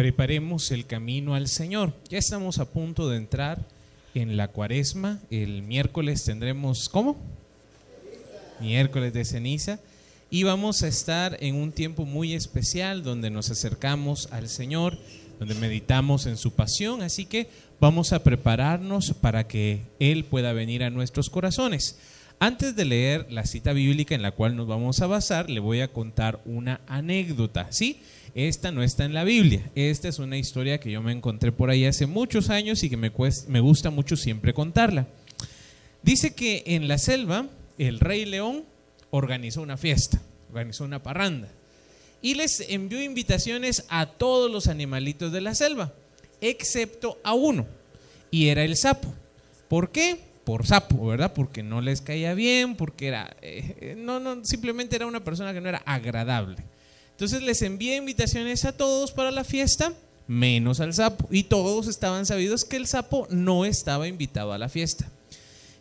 preparemos el camino al Señor. Ya estamos a punto de entrar en la cuaresma. El miércoles tendremos, ¿cómo? Miércoles de ceniza. Y vamos a estar en un tiempo muy especial donde nos acercamos al Señor, donde meditamos en su pasión. Así que vamos a prepararnos para que Él pueda venir a nuestros corazones. Antes de leer la cita bíblica en la cual nos vamos a basar, le voy a contar una anécdota, ¿sí? Esta no está en la Biblia, esta es una historia que yo me encontré por ahí hace muchos años y que me, me gusta mucho siempre contarla. Dice que en la selva el rey león organizó una fiesta, organizó una parranda y les envió invitaciones a todos los animalitos de la selva, excepto a uno, y era el sapo. ¿Por qué? Por sapo, ¿verdad? Porque no les caía bien, porque era, eh, no, no, simplemente era una persona que no era agradable. Entonces les envié invitaciones a todos para la fiesta, menos al sapo. Y todos estaban sabidos que el sapo no estaba invitado a la fiesta.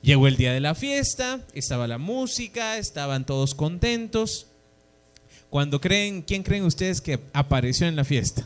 Llegó el día de la fiesta, estaba la música, estaban todos contentos. Cuando creen, ¿quién creen ustedes que apareció en la fiesta?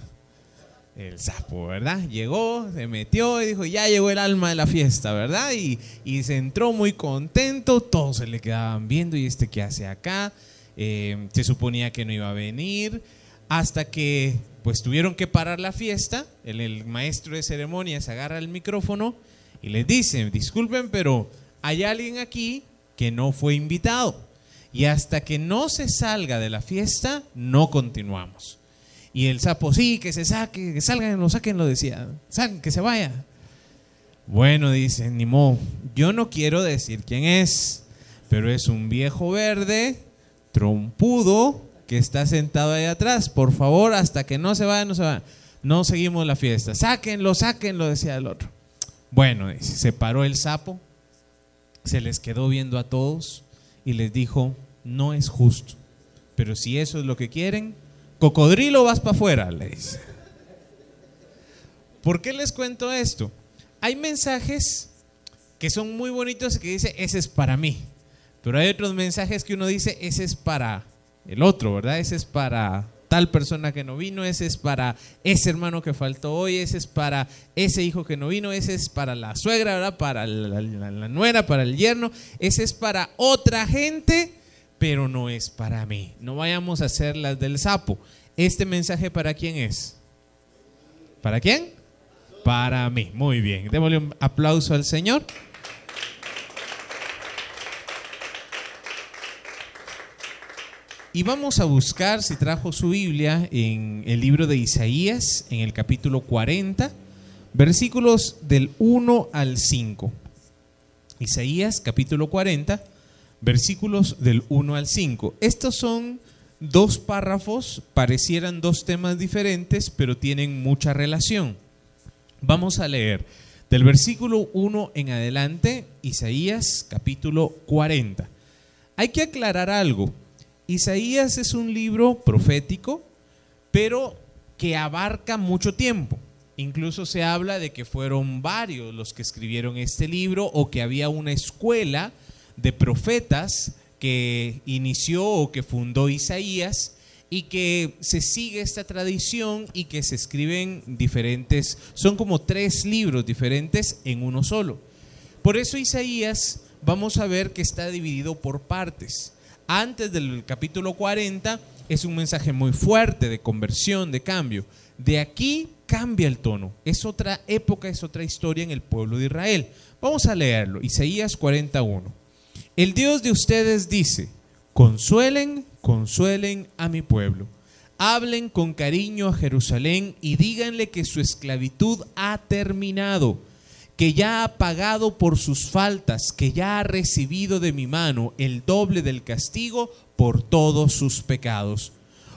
El sapo, ¿verdad? Llegó, se metió y dijo, ya llegó el alma de la fiesta, ¿verdad? Y, se entró muy contento, todos se le quedaban viendo y este qué hace acá, eh, se suponía que no iba a venir, hasta que pues tuvieron que parar la fiesta, el, el maestro de ceremonias agarra el micrófono y les dice, disculpen, pero hay alguien aquí que no fue invitado. Y hasta que no se salga de la fiesta, no continuamos. Y el sapo, sí, que se saque, que salgan, lo saquen, lo decía. Salgan, que se vaya. Bueno, dice, ni. Yo no quiero decir quién es, pero es un viejo verde, trompudo, que está sentado ahí atrás. Por favor, hasta que no se vaya, no se vaya. No seguimos la fiesta. Sáquenlo, sáquenlo, decía el otro. Bueno, dice, se paró el sapo, se les quedó viendo a todos y les dijo, no es justo. Pero si eso es lo que quieren, Cocodrilo, vas para afuera, le dice. ¿Por qué les cuento esto? Hay mensajes que son muy bonitos y que dice, ese es para mí. Pero hay otros mensajes que uno dice, ese es para el otro, ¿verdad? Ese es para tal persona que no vino, ese es para ese hermano que faltó hoy, ese es para ese hijo que no vino, ese es para la suegra, ¿verdad? Para la, la nuera, para el yerno, ese es para otra gente pero no es para mí. No vayamos a hacer las del sapo. ¿Este mensaje para quién es? ¿Para quién? Para mí. Muy bien. Démosle un aplauso al Señor. Y vamos a buscar, si trajo su Biblia, en el libro de Isaías, en el capítulo 40, versículos del 1 al 5. Isaías, capítulo 40, versículos del 1 al 5. Estos son dos párrafos, parecieran dos temas diferentes, pero tienen mucha relación. Vamos a leer del versículo 1 en adelante, Isaías capítulo 40. Hay que aclarar algo. Isaías es un libro profético, pero que abarca mucho tiempo. Incluso se habla de que fueron varios los que escribieron este libro o que había una escuela de profetas que inició o que fundó Isaías y que se sigue esta tradición y que se escriben diferentes, son como tres libros diferentes en uno solo. Por eso Isaías vamos a ver que está dividido por partes. Antes del capítulo 40 es un mensaje muy fuerte de conversión, de cambio. De aquí cambia el tono. Es otra época, es otra historia en el pueblo de Israel. Vamos a leerlo. Isaías 41. El Dios de ustedes dice, consuelen, consuelen a mi pueblo. Hablen con cariño a Jerusalén y díganle que su esclavitud ha terminado, que ya ha pagado por sus faltas, que ya ha recibido de mi mano el doble del castigo por todos sus pecados.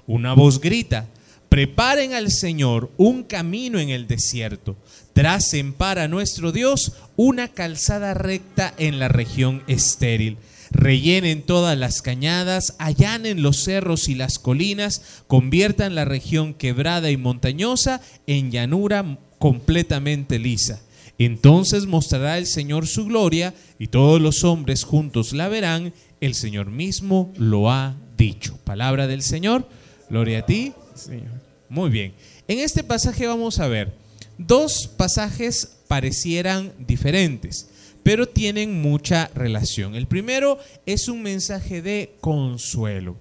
Una voz grita, preparen al Señor un camino en el desierto, tracen para nuestro Dios una calzada recta en la región estéril. Rellenen todas las cañadas, allanen los cerros y las colinas, conviertan la región quebrada y montañosa en llanura completamente lisa. Entonces mostrará el Señor su gloria y todos los hombres juntos la verán. El Señor mismo lo ha dicho. Palabra del Señor. Gloria a ti, Señor. Muy bien. En este pasaje vamos a ver dos pasajes parecieran diferentes, pero tienen mucha relación. El primero es un mensaje de consuelo.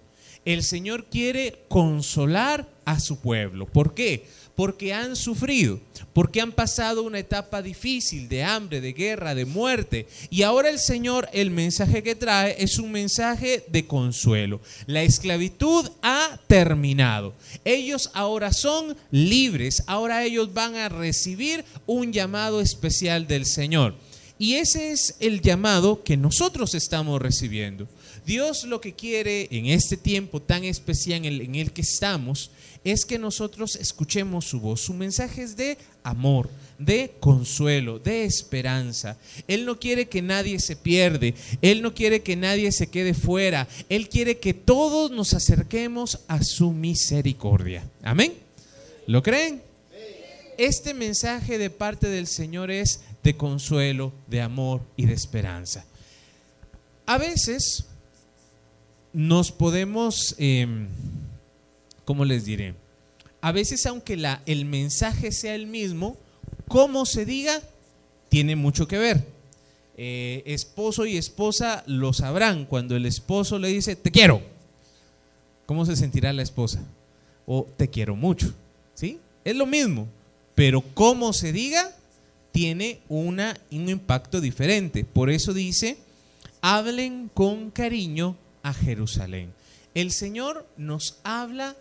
El Señor quiere consolar a su pueblo. ¿Por qué? Porque han sufrido, porque han pasado una etapa difícil de hambre, de guerra, de muerte. Y ahora el Señor, el mensaje que trae es un mensaje de consuelo. La esclavitud ha terminado. Ellos ahora son libres. Ahora ellos van a recibir un llamado especial del Señor. Y ese es el llamado que nosotros estamos recibiendo. Dios lo que quiere en este tiempo tan especial en el, que estamos es que nosotros escuchemos su voz. Su mensaje es de amor, de consuelo, de esperanza. Él no quiere que nadie se pierde. Él no quiere que nadie se quede fuera. Él quiere que todos nos acerquemos a su misericordia. Amén. ¿Lo creen? Este mensaje de parte del Señor es de consuelo, de amor y de esperanza. A veces nos podemos, em, ¿cómo les diré? A veces aunque el mensaje sea el mismo, como se diga, tiene mucho que ver. Eh, esposo y esposa lo sabrán cuando el esposo le dice, te quiero. ¿Cómo se sentirá la esposa? O te quiero mucho. ¿Sí? Es lo mismo, pero como se diga, tiene una, un impacto diferente. Por eso dice, hablen con cariño a Jerusalén. El Señor nos habla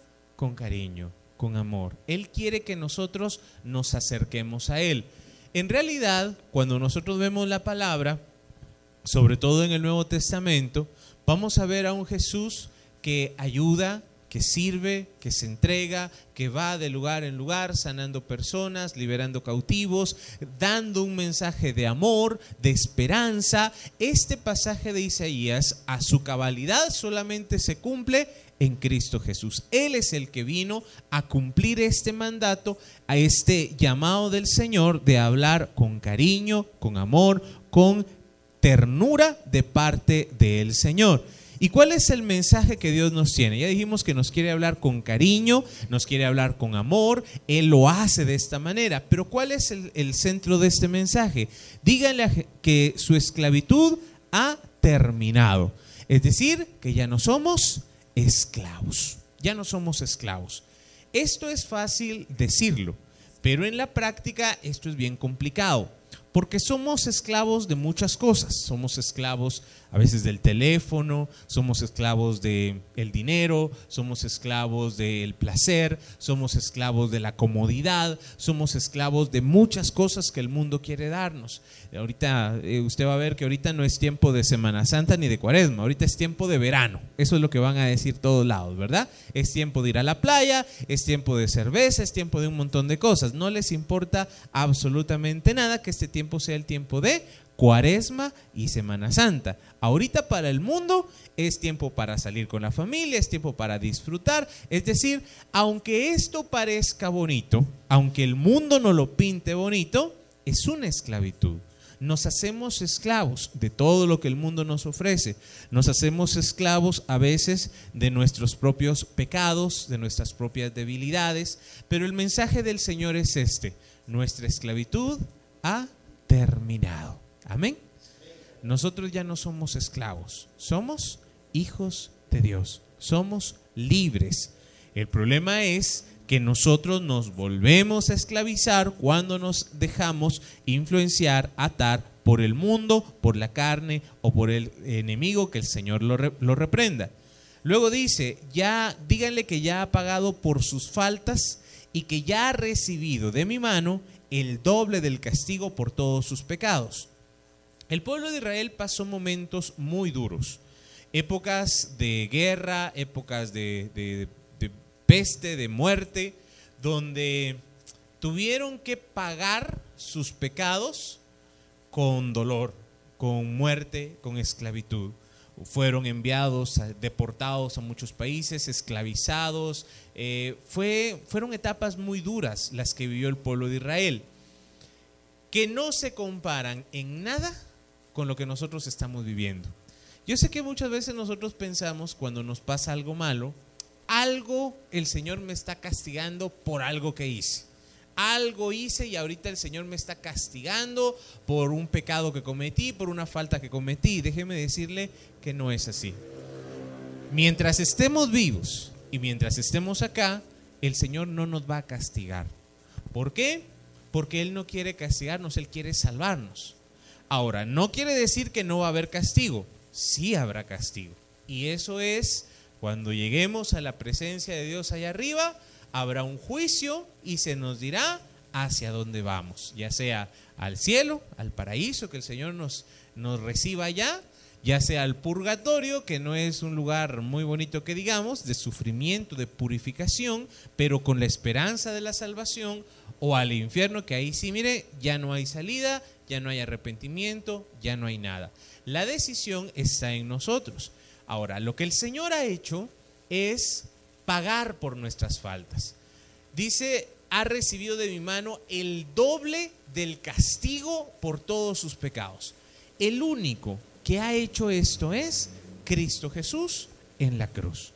con cariño, con amor. Él quiere que nosotros nos acerquemos a Él. En realidad, cuando nosotros vemos la palabra, sobre todo en el Nuevo Testamento, vamos a ver a un Jesús que ayuda, que sirve, que se entrega, que va de lugar en lugar, sanando personas, liberando cautivos, dando un mensaje de amor, de esperanza. Este pasaje de Isaías, a su cabalidad, solamente se cumple en Cristo Jesús. Él es el que vino a cumplir este mandato, a este llamado del Señor de hablar con cariño, con amor, con ternura de parte del Señor. ¿Y cuál es el mensaje que Dios nos tiene? Ya dijimos que nos quiere hablar con cariño, nos quiere hablar con amor, Él lo hace de esta manera, pero ¿cuál es el, centro de este mensaje? Díganle que su esclavitud ha terminado, es decir, que ya no somos esclavos, ya no somos esclavos. Esto es fácil decirlo, pero en la práctica esto es bien complicado porque somos esclavos de muchas cosas. Somos esclavos a veces del teléfono, somos esclavos del el dinero, somos esclavos del placer, somos esclavos de la comodidad, somos esclavos de muchas cosas que el mundo quiere darnos. Ahorita eh, usted va a ver que ahorita no es tiempo de Semana Santa ni de Cuaresma, ahorita es tiempo de verano. Eso es lo que van a decir todos lados, ¿verdad? Es tiempo de ir a la playa, es tiempo de cerveza, es tiempo de un montón de cosas. No les importa absolutamente nada que este tiempo sea el tiempo de Cuaresma y Semana Santa. Ahorita para el mundo es tiempo para salir con la familia, es tiempo para disfrutar. Es decir, aunque esto parezca bonito, aunque el mundo no lo pinte bonito, es una esclavitud. Nos hacemos esclavos de todo lo que el mundo nos ofrece. Nos hacemos esclavos a veces de nuestros propios pecados, de nuestras propias debilidades. Pero el mensaje del Señor es este. Nuestra esclavitud ha terminado. Amén. Nosotros ya no somos esclavos, somos hijos de Dios, somos libres. El problema es que nosotros nos volvemos a esclavizar cuando nos dejamos influenciar, atar por el mundo, por la carne o por el enemigo, que el Señor lo, lo reprenda. Luego dice, ya díganle que ya ha pagado por sus faltas y que ya ha recibido de mi mano el doble del castigo por todos sus pecados. El pueblo de Israel pasó momentos muy duros, épocas de guerra, épocas de, peste, de muerte, donde tuvieron que pagar sus pecados con dolor, con muerte, con esclavitud. Fueron enviados, deportados a muchos países, esclavizados. Eh, fue, fueron etapas muy duras las que vivió el pueblo de Israel, que no se comparan en nada con lo que nosotros estamos viviendo. Yo sé que muchas veces nosotros pensamos cuando nos pasa algo malo, algo el Señor me está castigando por algo que hice. Algo hice y ahorita el Señor me está castigando por un pecado que cometí, por una falta que cometí. Déjeme decirle que no es así. Mientras estemos vivos y mientras estemos acá, el Señor no nos va a castigar. ¿Por qué? Porque Él no quiere castigarnos, Él quiere salvarnos. Ahora, no quiere decir que no va a haber castigo, sí habrá castigo. Y eso es cuando lleguemos a la presencia de Dios allá arriba, habrá un juicio y se nos dirá hacia dónde vamos, ya sea al cielo, al paraíso, que el Señor nos, nos reciba allá, ya sea al purgatorio, que no es un lugar muy bonito que digamos, de sufrimiento, de purificación, pero con la esperanza de la salvación, o al infierno, que ahí sí, mire, ya no hay salida, ya no hay arrepentimiento, ya no hay nada. La decisión está en nosotros. Ahora, lo que el Señor ha hecho es pagar por nuestras faltas. Dice, ha recibido de mi mano el doble del castigo por todos sus pecados. El único que ha hecho esto es Cristo Jesús en la cruz.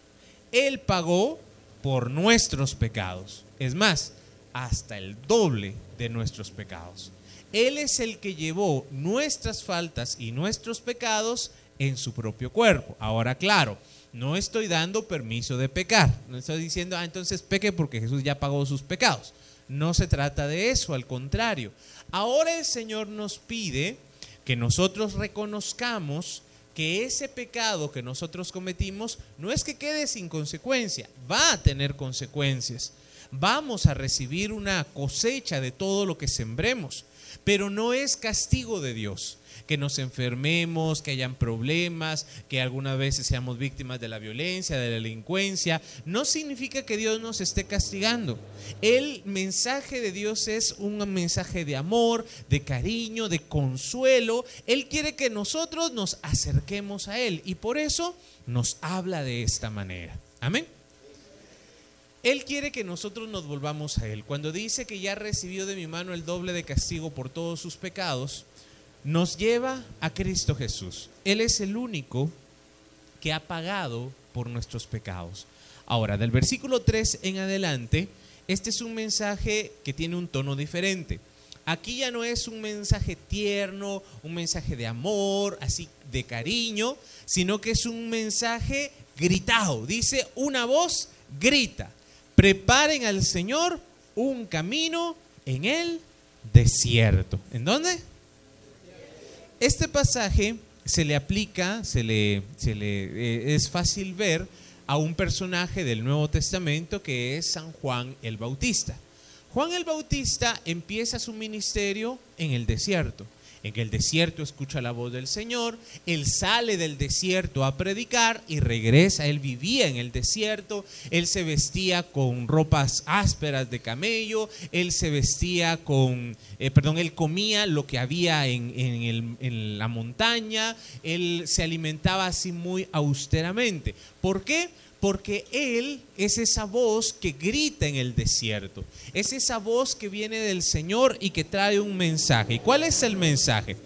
Él pagó por nuestros pecados. Es más, hasta el doble de nuestros pecados. Él es el que llevó nuestras faltas y nuestros pecados en su propio cuerpo. Ahora, claro, no estoy dando permiso de pecar. No estoy diciendo, ah, entonces peque porque Jesús ya pagó sus pecados. No se trata de eso, al contrario. Ahora el Señor nos pide que nosotros reconozcamos que ese pecado que nosotros cometimos no es que quede sin consecuencia, va a tener consecuencias. Vamos a recibir una cosecha de todo lo que sembremos, pero no es castigo de Dios que nos enfermemos, que hayan problemas, que algunas veces seamos víctimas de la violencia, de la delincuencia, no significa que Dios nos esté castigando. El mensaje de Dios es un mensaje de amor, de cariño, de consuelo. Él quiere que nosotros nos acerquemos a Él y por eso nos habla de esta manera. Amén. Él quiere que nosotros nos volvamos a Él. Cuando dice que ya recibió de mi mano el doble de castigo por todos sus pecados, nos lleva a Cristo Jesús. Él es el único que ha pagado por nuestros pecados. Ahora, del versículo 3 en adelante, este es un mensaje que tiene un tono diferente. Aquí ya no es un mensaje tierno, un mensaje de amor, así de cariño, sino que es un mensaje gritado. Dice, una voz grita, preparen al Señor un camino en el desierto. ¿En dónde? Este pasaje se le aplica, se le, eh, es fácil ver a un personaje del Nuevo Testamento que es San Juan el Bautista. Juan el Bautista empieza su ministerio en el desierto. En el desierto escucha la voz del Señor, él sale del desierto a predicar y regresa, él vivía en el desierto, él se vestía con ropas ásperas de camello, él se vestía con, eh, perdón, él comía lo que había en, en la montaña, él se alimentaba así muy austeramente. ¿Por qué? Porque Él es esa voz que grita en el desierto. Es esa voz que viene del Señor y que trae un mensaje. ¿Y cuál es el mensaje?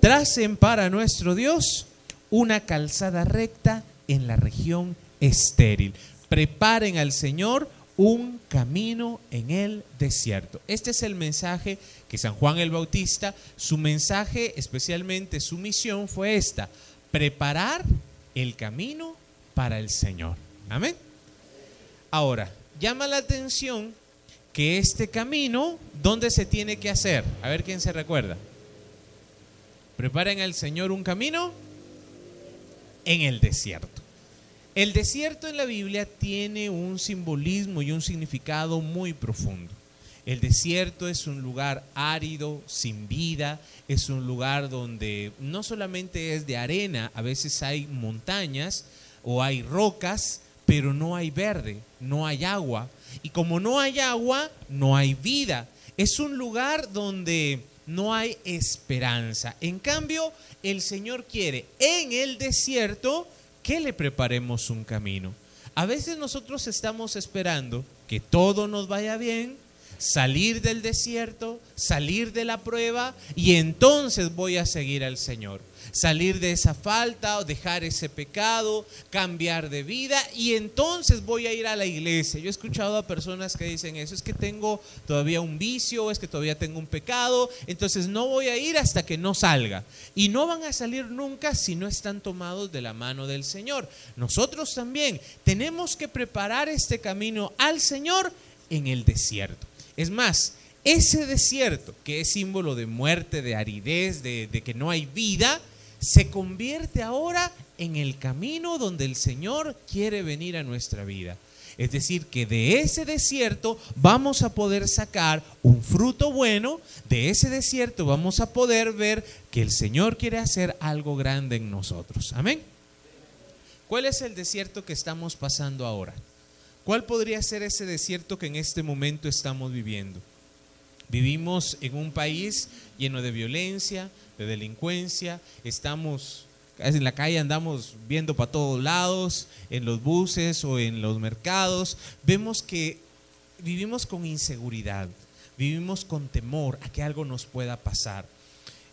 Tracen para nuestro Dios una calzada recta en la región estéril. Preparen al Señor un camino en el desierto. Este es el mensaje que San Juan el Bautista, su mensaje, especialmente su misión fue esta, preparar el camino para el Señor. Amén. Ahora, llama la atención que este camino, ¿dónde se tiene que hacer? A ver quién se recuerda. Preparen al Señor un camino en el desierto. El desierto en la Biblia tiene un simbolismo y un significado muy profundo. El desierto es un lugar árido, sin vida, es un lugar donde no solamente es de arena, a veces hay montañas o hay rocas, pero no hay verde, no hay agua. Y como no hay agua, no hay vida. Es un lugar donde no hay esperanza. En cambio, el Señor quiere en el desierto que le preparemos un camino. A veces nosotros estamos esperando que todo nos vaya bien, salir del desierto, salir de la prueba y entonces voy a seguir al Señor salir de esa falta o dejar ese pecado, cambiar de vida y entonces voy a ir a la iglesia. Yo he escuchado a personas que dicen eso, es que tengo todavía un vicio, es que todavía tengo un pecado, entonces no voy a ir hasta que no salga. Y no van a salir nunca si no están tomados de la mano del Señor. Nosotros también tenemos que preparar este camino al Señor en el desierto. Es más, ese desierto, que es símbolo de muerte, de aridez, de, de, que no hay vida, se convierte ahora en el camino donde el Señor quiere venir a nuestra vida. Es decir, que de ese desierto vamos a poder sacar un fruto bueno, de ese desierto vamos a poder ver que el Señor quiere hacer algo grande en nosotros. Amén. ¿Cuál es el desierto que estamos pasando ahora? ¿Cuál podría ser ese desierto que en este momento estamos viviendo? Vivimos en un país lleno de violencia, de delincuencia, estamos en la calle andamos viendo para todos lados, en los buses o en los mercados, vemos que vivimos con inseguridad, vivimos con temor a que algo nos pueda pasar.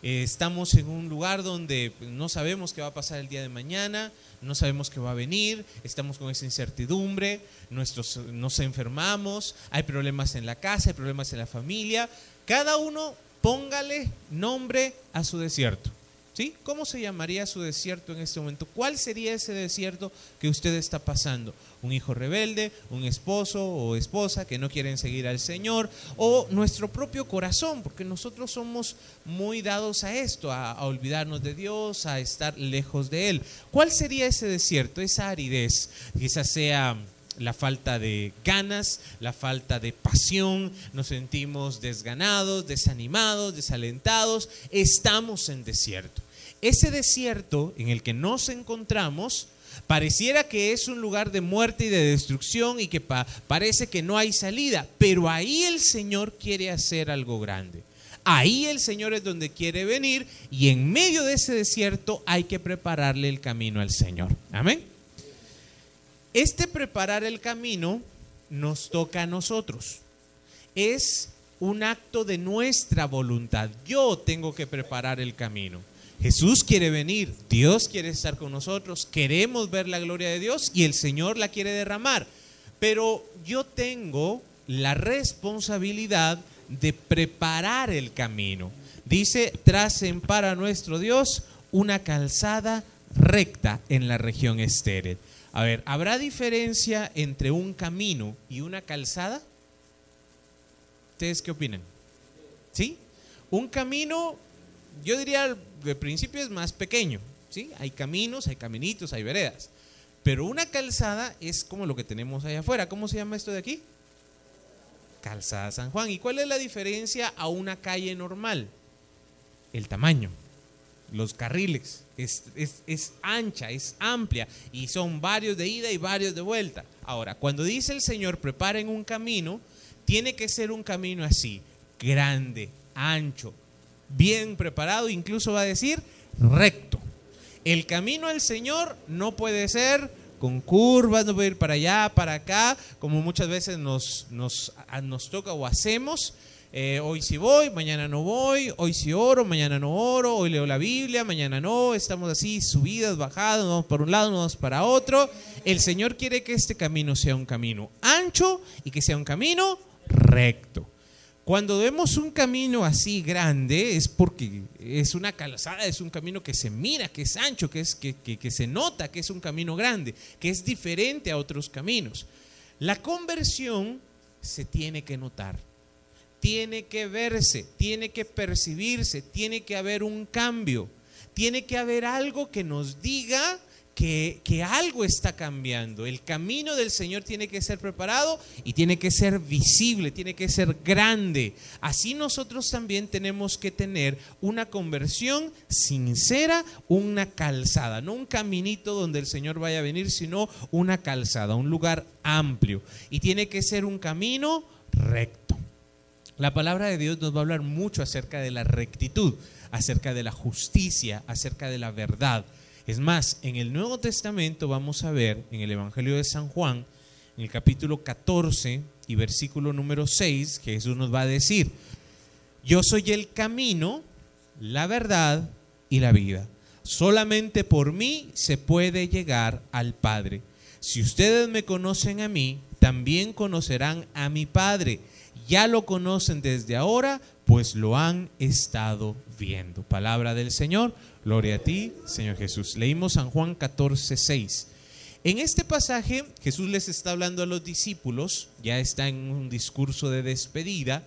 Eh, estamos en un lugar donde no sabemos qué va a pasar el día de mañana, no sabemos qué va a venir, estamos con esa incertidumbre, nuestros, nos enfermamos, hay problemas en la casa, hay problemas en la familia. Cada uno póngale nombre a su desierto. ¿Sí? ¿Cómo se llamaría su desierto en este momento? ¿Cuál sería ese desierto que usted está pasando? ¿Un hijo rebelde? ¿Un esposo o esposa que no quieren seguir al Señor? ¿O nuestro propio corazón? Porque nosotros somos muy dados a esto, a, a olvidarnos de Dios, a estar lejos de Él. ¿Cuál sería ese desierto, esa aridez? Quizás sea la falta de ganas, la falta de pasión, nos sentimos desganados, desanimados, desalentados, estamos en desierto. Ese desierto en el que nos encontramos pareciera que es un lugar de muerte y de destrucción y que parece que no hay salida, pero ahí el Señor quiere hacer algo grande. Ahí el Señor es donde quiere venir y en medio de ese desierto hay que prepararle el camino al Señor. Amén. Este preparar el camino nos toca a nosotros. Es un acto de nuestra voluntad. Yo tengo que preparar el camino. Jesús quiere venir, Dios quiere estar con nosotros, queremos ver la gloria de Dios y el Señor la quiere derramar. Pero yo tengo la responsabilidad de preparar el camino. Dice, tracen para nuestro Dios una calzada recta en la región estéril. A ver, ¿habrá diferencia entre un camino y una calzada? ¿Ustedes qué opinan? ¿Sí? Un camino, yo diría, de principio es más pequeño. ¿sí? Hay caminos, hay caminitos, hay veredas. Pero una calzada es como lo que tenemos allá afuera. ¿Cómo se llama esto de aquí? Calzada San Juan. ¿Y cuál es la diferencia a una calle normal? El tamaño los carriles. Es, es, ancha, es amplia y son varios de ida y varios de vuelta. Ahora, cuando dice el Señor, preparen un camino, tiene que ser un camino así, grande, ancho, bien preparado, incluso va a decir recto. El camino al Señor no puede ser con curvas, no puede ir para allá, para acá, como muchas veces nos, nos, nos toca o hacemos, eh, hoy sí voy, mañana no voy, hoy sí oro, mañana no oro, hoy leo la Biblia, mañana no, estamos así, subidas, bajadas, vamos para un lado, no vamos para otro. El Señor quiere que este camino sea un camino ancho y que sea un camino recto. Cuando vemos un camino así grande es porque es una calzada, es un camino que se mira, que es ancho, que, es, que, que se nota que es un camino grande, que es diferente a otros caminos. La conversión se tiene que notar tiene que verse, tiene que percibirse, tiene que haber un cambio, tiene que haber algo que nos diga que, que, algo está cambiando. El camino del Señor tiene que ser preparado y tiene que ser visible, tiene que ser grande. Así nosotros también tenemos que tener una conversión sincera, una calzada, no un caminito donde el Señor vaya a venir, sino una calzada, un lugar amplio. Y tiene que ser un camino recto. La palabra de Dios nos va a hablar mucho acerca de la rectitud, acerca de la justicia, acerca de la verdad. Es más, en el Nuevo Testamento vamos a ver, en el Evangelio de San Juan, en el capítulo 14 y versículo número 6, Jesús nos va a decir, yo soy el camino, la verdad y la vida. Solamente por mí se puede llegar al Padre. Si ustedes me conocen a mí, también conocerán a mi Padre. Ya lo conocen desde ahora, pues lo han estado viendo. Palabra del Señor. Gloria a ti, Señor Jesús. Leímos San Juan 14, 6. En este pasaje Jesús les está hablando a los discípulos, ya está en un discurso de despedida,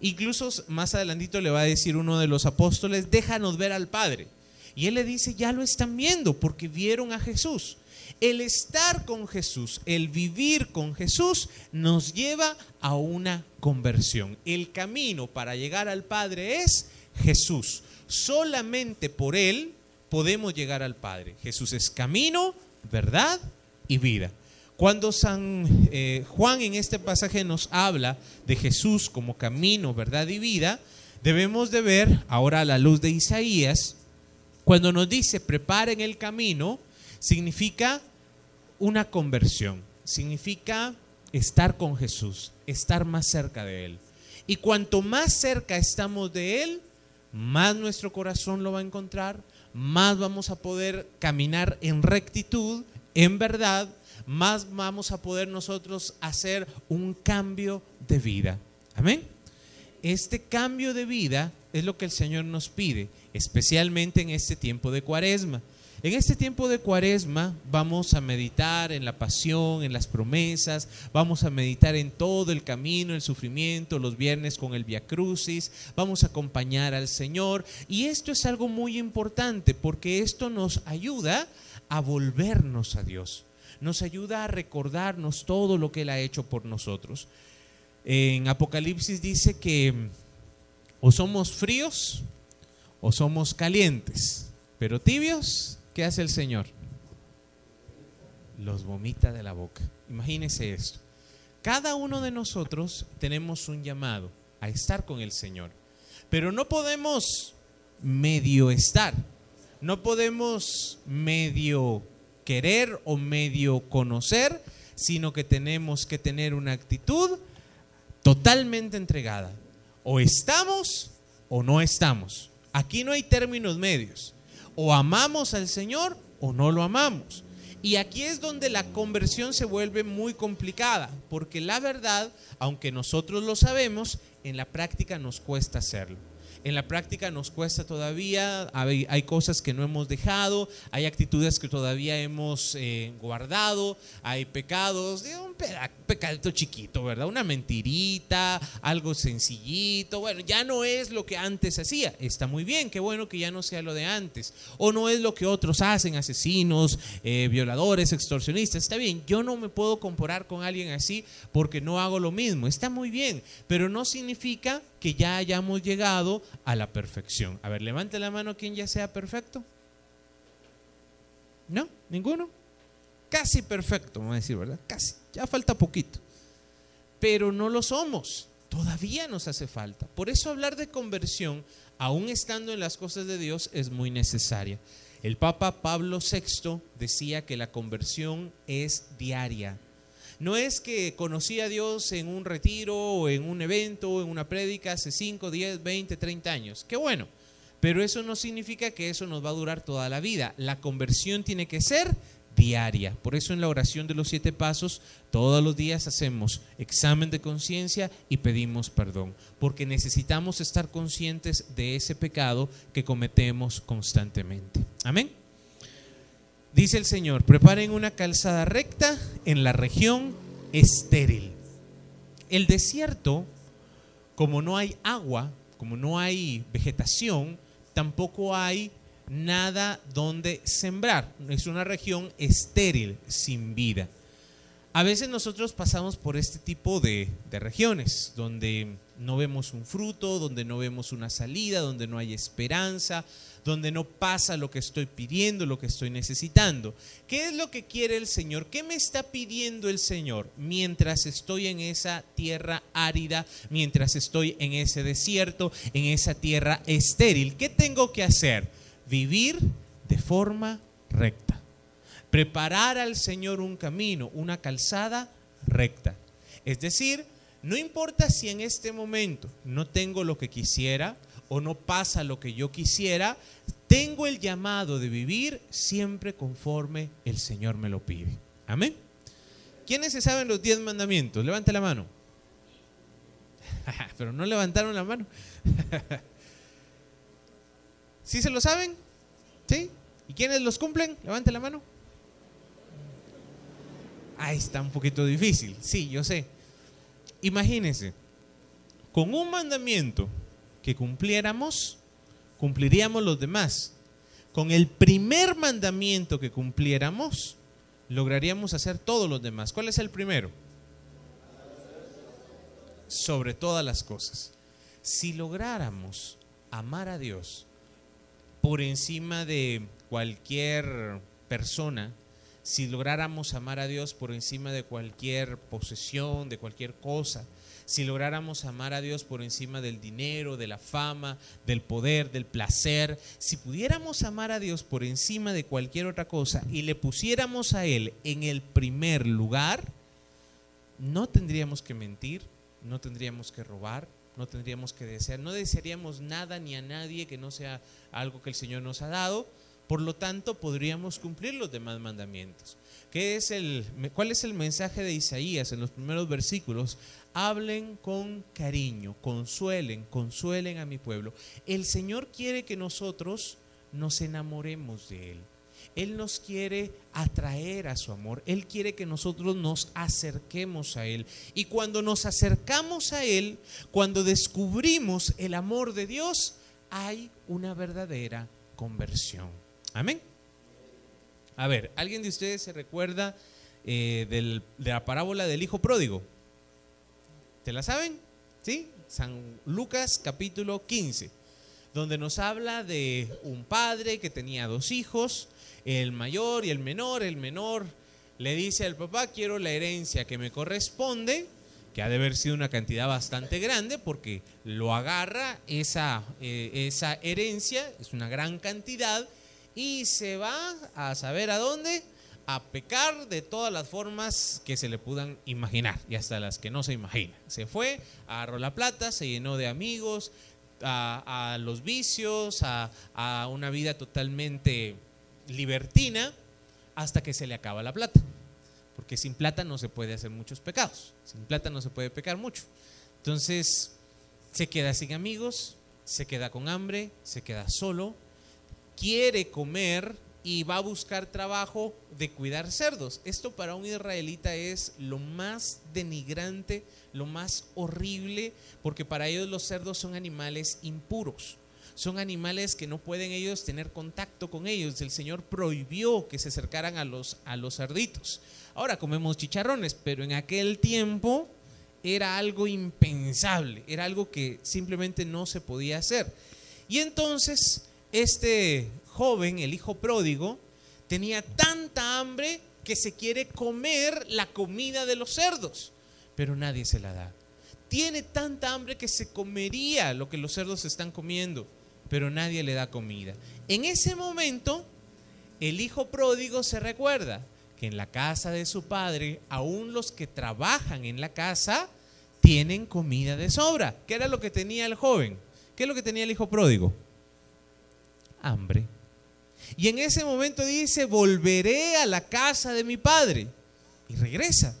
incluso más adelantito le va a decir uno de los apóstoles, déjanos ver al Padre. Y él le dice, ya lo están viendo porque vieron a Jesús. El estar con Jesús, el vivir con Jesús, nos lleva a una conversión. El camino para llegar al Padre es Jesús. Solamente por Él podemos llegar al Padre. Jesús es camino, verdad y vida. Cuando San eh, Juan en este pasaje nos habla de Jesús como camino, verdad y vida, debemos de ver ahora a la luz de Isaías, cuando nos dice preparen el camino, significa una conversión, significa estar con Jesús, estar más cerca de Él. Y cuanto más cerca estamos de Él, más nuestro corazón lo va a encontrar, más vamos a poder caminar en rectitud, en verdad, más vamos a poder nosotros hacer un cambio de vida. Amén. Este cambio de vida es lo que el Señor nos pide, especialmente en este tiempo de cuaresma. En este tiempo de cuaresma vamos a meditar en la pasión, en las promesas, vamos a meditar en todo el camino, el sufrimiento, los viernes con el Via Crucis, vamos a acompañar al Señor. Y esto es algo muy importante porque esto nos ayuda a volvernos a Dios, nos ayuda a recordarnos todo lo que Él ha hecho por nosotros. En Apocalipsis dice que o somos fríos o somos calientes, pero tibios ¿qué hace el Señor? Los vomita de la boca. Imagínese esto. Cada uno de nosotros tenemos un llamado a estar con el Señor, pero no podemos medio estar, no podemos medio querer o medio conocer, sino que tenemos que tener una actitud totalmente entregada. O estamos o no estamos. Aquí no hay términos medios o amamos al Señor o no lo amamos. Y aquí es donde la conversión se vuelve muy complicada, porque la verdad, aunque nosotros lo sabemos, en la práctica nos cuesta hacerlo en la práctica nos cuesta todavía, hay, cosas que no hemos dejado, hay actitudes que todavía hemos eh, guardado, hay pecados, un pecadito chiquito, ¿verdad? Una mentirita, algo sencillito, bueno, ya no es lo que antes hacía, está muy bien, qué bueno que ya no sea lo de antes, o no es lo que otros hacen, asesinos, eh, violadores, extorsionistas, está bien, yo no me puedo comparar con alguien así porque no hago lo mismo, está muy bien, pero no significa que ya hayamos llegado a la perfección. A ver, levante la mano quien ya sea perfecto. ¿No? ¿Ninguno? Casi perfecto, vamos a decir, ¿verdad? Casi. Ya falta poquito. Pero no lo somos. Todavía nos hace falta. Por eso hablar de conversión, aún estando en las cosas de Dios, es muy necesaria. El Papa Pablo VI decía que la conversión es diaria, no es que conocí a Dios en un retiro o en un evento o en una prédica hace 5, 10, 20, 30 años. Qué bueno. Pero eso no significa que eso nos va a durar toda la vida. La conversión tiene que ser diaria. Por eso en la oración de los siete pasos, todos los días hacemos examen de conciencia y pedimos perdón, porque necesitamos estar conscientes de ese pecado que cometemos constantemente. Amén. Dice el Señor, preparen una calzada recta en la región estéril. El desierto, como no hay agua, como no hay vegetación, tampoco hay nada donde sembrar. Es una región estéril, sin vida. A veces nosotros pasamos por este tipo de, de, regiones, donde no vemos un fruto, donde no vemos una salida, donde no hay esperanza, donde no pasa lo que estoy pidiendo, lo que estoy necesitando. ¿Qué es lo que quiere el Señor? ¿Qué me está pidiendo el Señor mientras estoy en esa tierra árida, mientras estoy en ese desierto, en esa tierra estéril? ¿Qué tengo que hacer? Vivir de forma recta. Preparar al Señor un camino, una calzada recta. Es decir, no importa si en este momento no tengo lo que quisiera o no pasa lo que yo quisiera, tengo el llamado de vivir siempre conforme el Señor me lo pide. Amén. ¿Quiénes se saben los diez mandamientos? Levante la mano. Pero no levantaron la mano. ¿Sí se lo saben? ¿Sí? ¿Y quiénes los cumplen? Levante la mano. Ahí está un poquito difícil. Sí, yo sé. Imagínense, con un mandamiento que cumpliéramos, cumpliríamos los demás. Con el primer mandamiento que cumpliéramos, lograríamos hacer todos los demás. ¿Cuál es el primero? Sobre todas las cosas. Si lográramos amar a Dios por encima de cualquier persona, si lográramos amar a Dios por encima de cualquier posesión, de cualquier cosa, si lográramos amar a Dios por encima del dinero, de la fama, del poder, del placer, si pudiéramos amar a Dios por encima de cualquier otra cosa y le pusiéramos a Él en el primer lugar, no tendríamos que mentir, no tendríamos que robar, no tendríamos que desear, no desearíamos nada ni a nadie que no sea algo que el Señor nos ha dado, por lo tanto podríamos cumplir los demás mandamientos. ¿Qué es el, ¿Cuál es el mensaje de Isaías en los primeros versículos? hablen con cariño, consuelen, consuelen a mi pueblo. El Señor quiere que nosotros nos enamoremos de Él. Él nos quiere atraer a su amor. Él quiere que nosotros nos acerquemos a Él. Y cuando nos acercamos a Él, cuando descubrimos el amor de Dios, hay una verdadera conversión. Amén. A ver, ¿alguien de ustedes se recuerda eh, de la parábola del Hijo Pródigo? ¿Te la saben? ¿Sí? San Lucas capítulo 15, donde nos habla de un padre que tenía dos hijos, el mayor y el menor. El menor le dice al papá, quiero la herencia que me corresponde, que ha de haber sido una cantidad bastante grande porque lo agarra esa, eh, esa herencia, es una gran cantidad, y se va a saber a dónde, a pecar de todas las formas que se le puedan imaginar y hasta las que no se imagina. Se fue, agarró la plata, se llenó de amigos, a, los vicios, a, a una vida totalmente libertina, hasta que se le acaba la plata. Porque sin plata no se puede hacer muchos pecados, sin plata no se puede pecar mucho. Entonces se queda sin amigos, se queda con hambre, se queda solo, quiere comer y va a buscar trabajo de cuidar cerdos. Esto para un israelita es lo más denigrante, lo más horrible, porque para ellos los cerdos son animales impuros. Son animales que no pueden ellos tener contacto con ellos. El Señor prohibió que se acercaran a los, a los cerditos. Ahora comemos chicharrones, pero en aquel tiempo era algo impensable, era algo que simplemente no se podía hacer. Y entonces este joven, el hijo pródigo, tenía tanta hambre que se quiere comer la comida de los cerdos, pero nadie se la da. Tiene tanta hambre que se comería lo que los cerdos están comiendo, pero nadie le da comida. En ese momento, el hijo pródigo se recuerda que en la casa de su padre, aún los que trabajan en la casa, tienen comida de sobra. ¿Qué era lo que tenía el joven? ¿Qué es lo que tenía el hijo pródigo? Hambre. Y en ese momento dice, volveré a la casa de mi padre. Y regresa.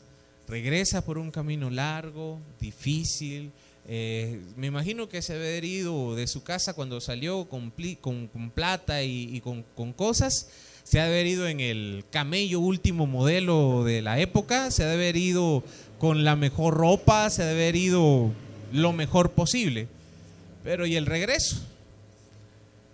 Regresa por un camino largo, difícil. Eh, me imagino que se había ido de su casa cuando salió con, con, plata y, con, con, cosas. Se ha haber ido en el camello último modelo de la época. Se ha de haber ido con la mejor ropa. Se ha de haber ido lo mejor posible. Pero ¿y el regreso?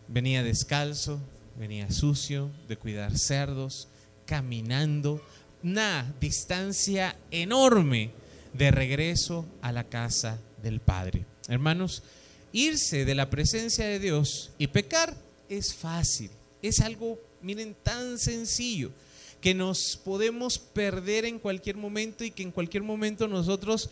Venía descalzo, venía sucio, de cuidar cerdos, caminando, una distancia enorme de regreso a la casa del Padre. Hermanos, irse de la presencia de Dios y pecar es fácil, es algo, miren, tan sencillo que nos podemos perder en cualquier momento y que en cualquier momento nosotros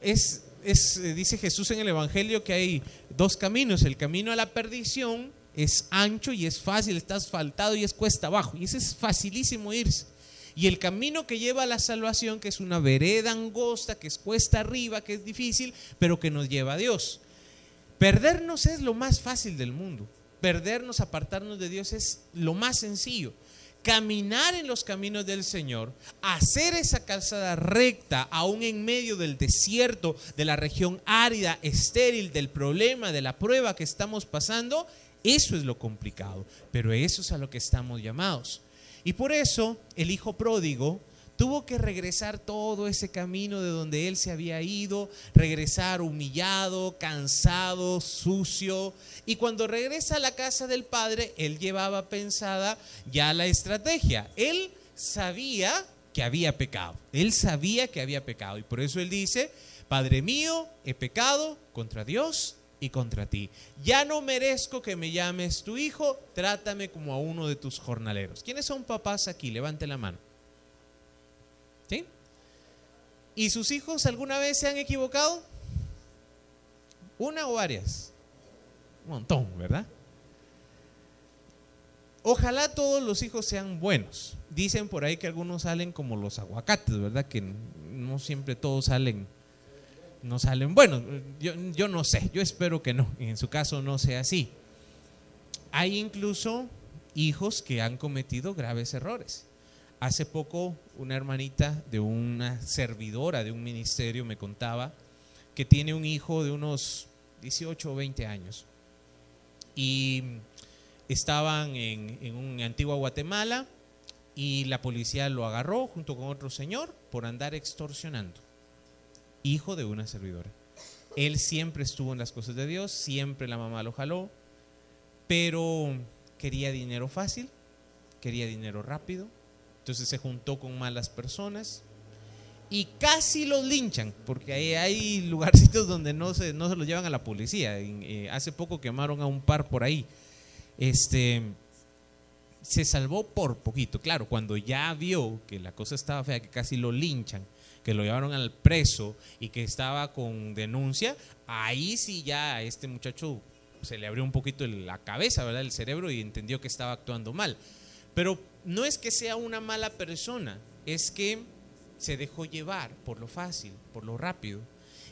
es, es dice Jesús en el Evangelio que hay dos caminos, el camino a la perdición es ancho y es fácil, está asfaltado y es cuesta abajo. Y ese es facilísimo irse. y el camino que lleva a la salvación, que es una vereda angosta, que es cuesta arriba, que es difícil, pero que nos lleva a Dios. Perdernos es lo más fácil del mundo. Perdernos, apartarnos de Dios es lo más sencillo. Caminar en los caminos del Señor, hacer esa calzada recta, aún en medio del desierto, de la región árida, estéril, del problema, de la prueba que estamos pasando, eso es lo complicado. Pero eso es a lo que estamos llamados. Y por eso el hijo pródigo tuvo que regresar todo ese camino de donde él se había ido, regresar humillado, cansado, sucio. Y cuando regresa a la casa del padre, él llevaba pensada ya la estrategia. Él sabía que había pecado. Él sabía que había pecado. Y por eso él dice, Padre mío, he pecado contra Dios y contra ti. Ya no merezco que me llames tu hijo, trátame como a uno de tus jornaleros. ¿Quiénes son papás aquí? Levante la mano. ¿Sí? ¿Y sus hijos alguna vez se han equivocado? ¿Una o varias? Un montón, ¿verdad? Ojalá todos los hijos sean buenos. Dicen por ahí que algunos salen como los aguacates, ¿verdad? Que no siempre todos salen no salen bueno Yo, yo no sé, yo espero que no, en su caso no sea así. Hay incluso hijos que han cometido graves errores. Hace poco una hermanita de una servidora de un ministerio me contaba que tiene un hijo de unos 18 o 20 años y estaban en, en un antigua Guatemala y la policía lo agarró junto con otro señor por andar extorsionando hijo de una servidora. Él siempre estuvo en las cosas de Dios, siempre la mamá lo jaló, pero quería dinero fácil, quería dinero rápido, entonces se juntó con malas personas y casi los linchan, porque hay, hay lugarcitos donde no se, no se los llevan a la policía. Eh, hace poco quemaron a un par por ahí. Este, se salvó por poquito, claro, cuando ya vio que la cosa estaba fea, que casi lo linchan que lo llevaron al preso y que estaba con denuncia, ahí sí ya a este muchacho se le abrió un poquito la cabeza, ¿verdad? El cerebro y entendió que estaba actuando mal. Pero no es que sea una mala persona, es que se dejó llevar por lo fácil, por lo rápido.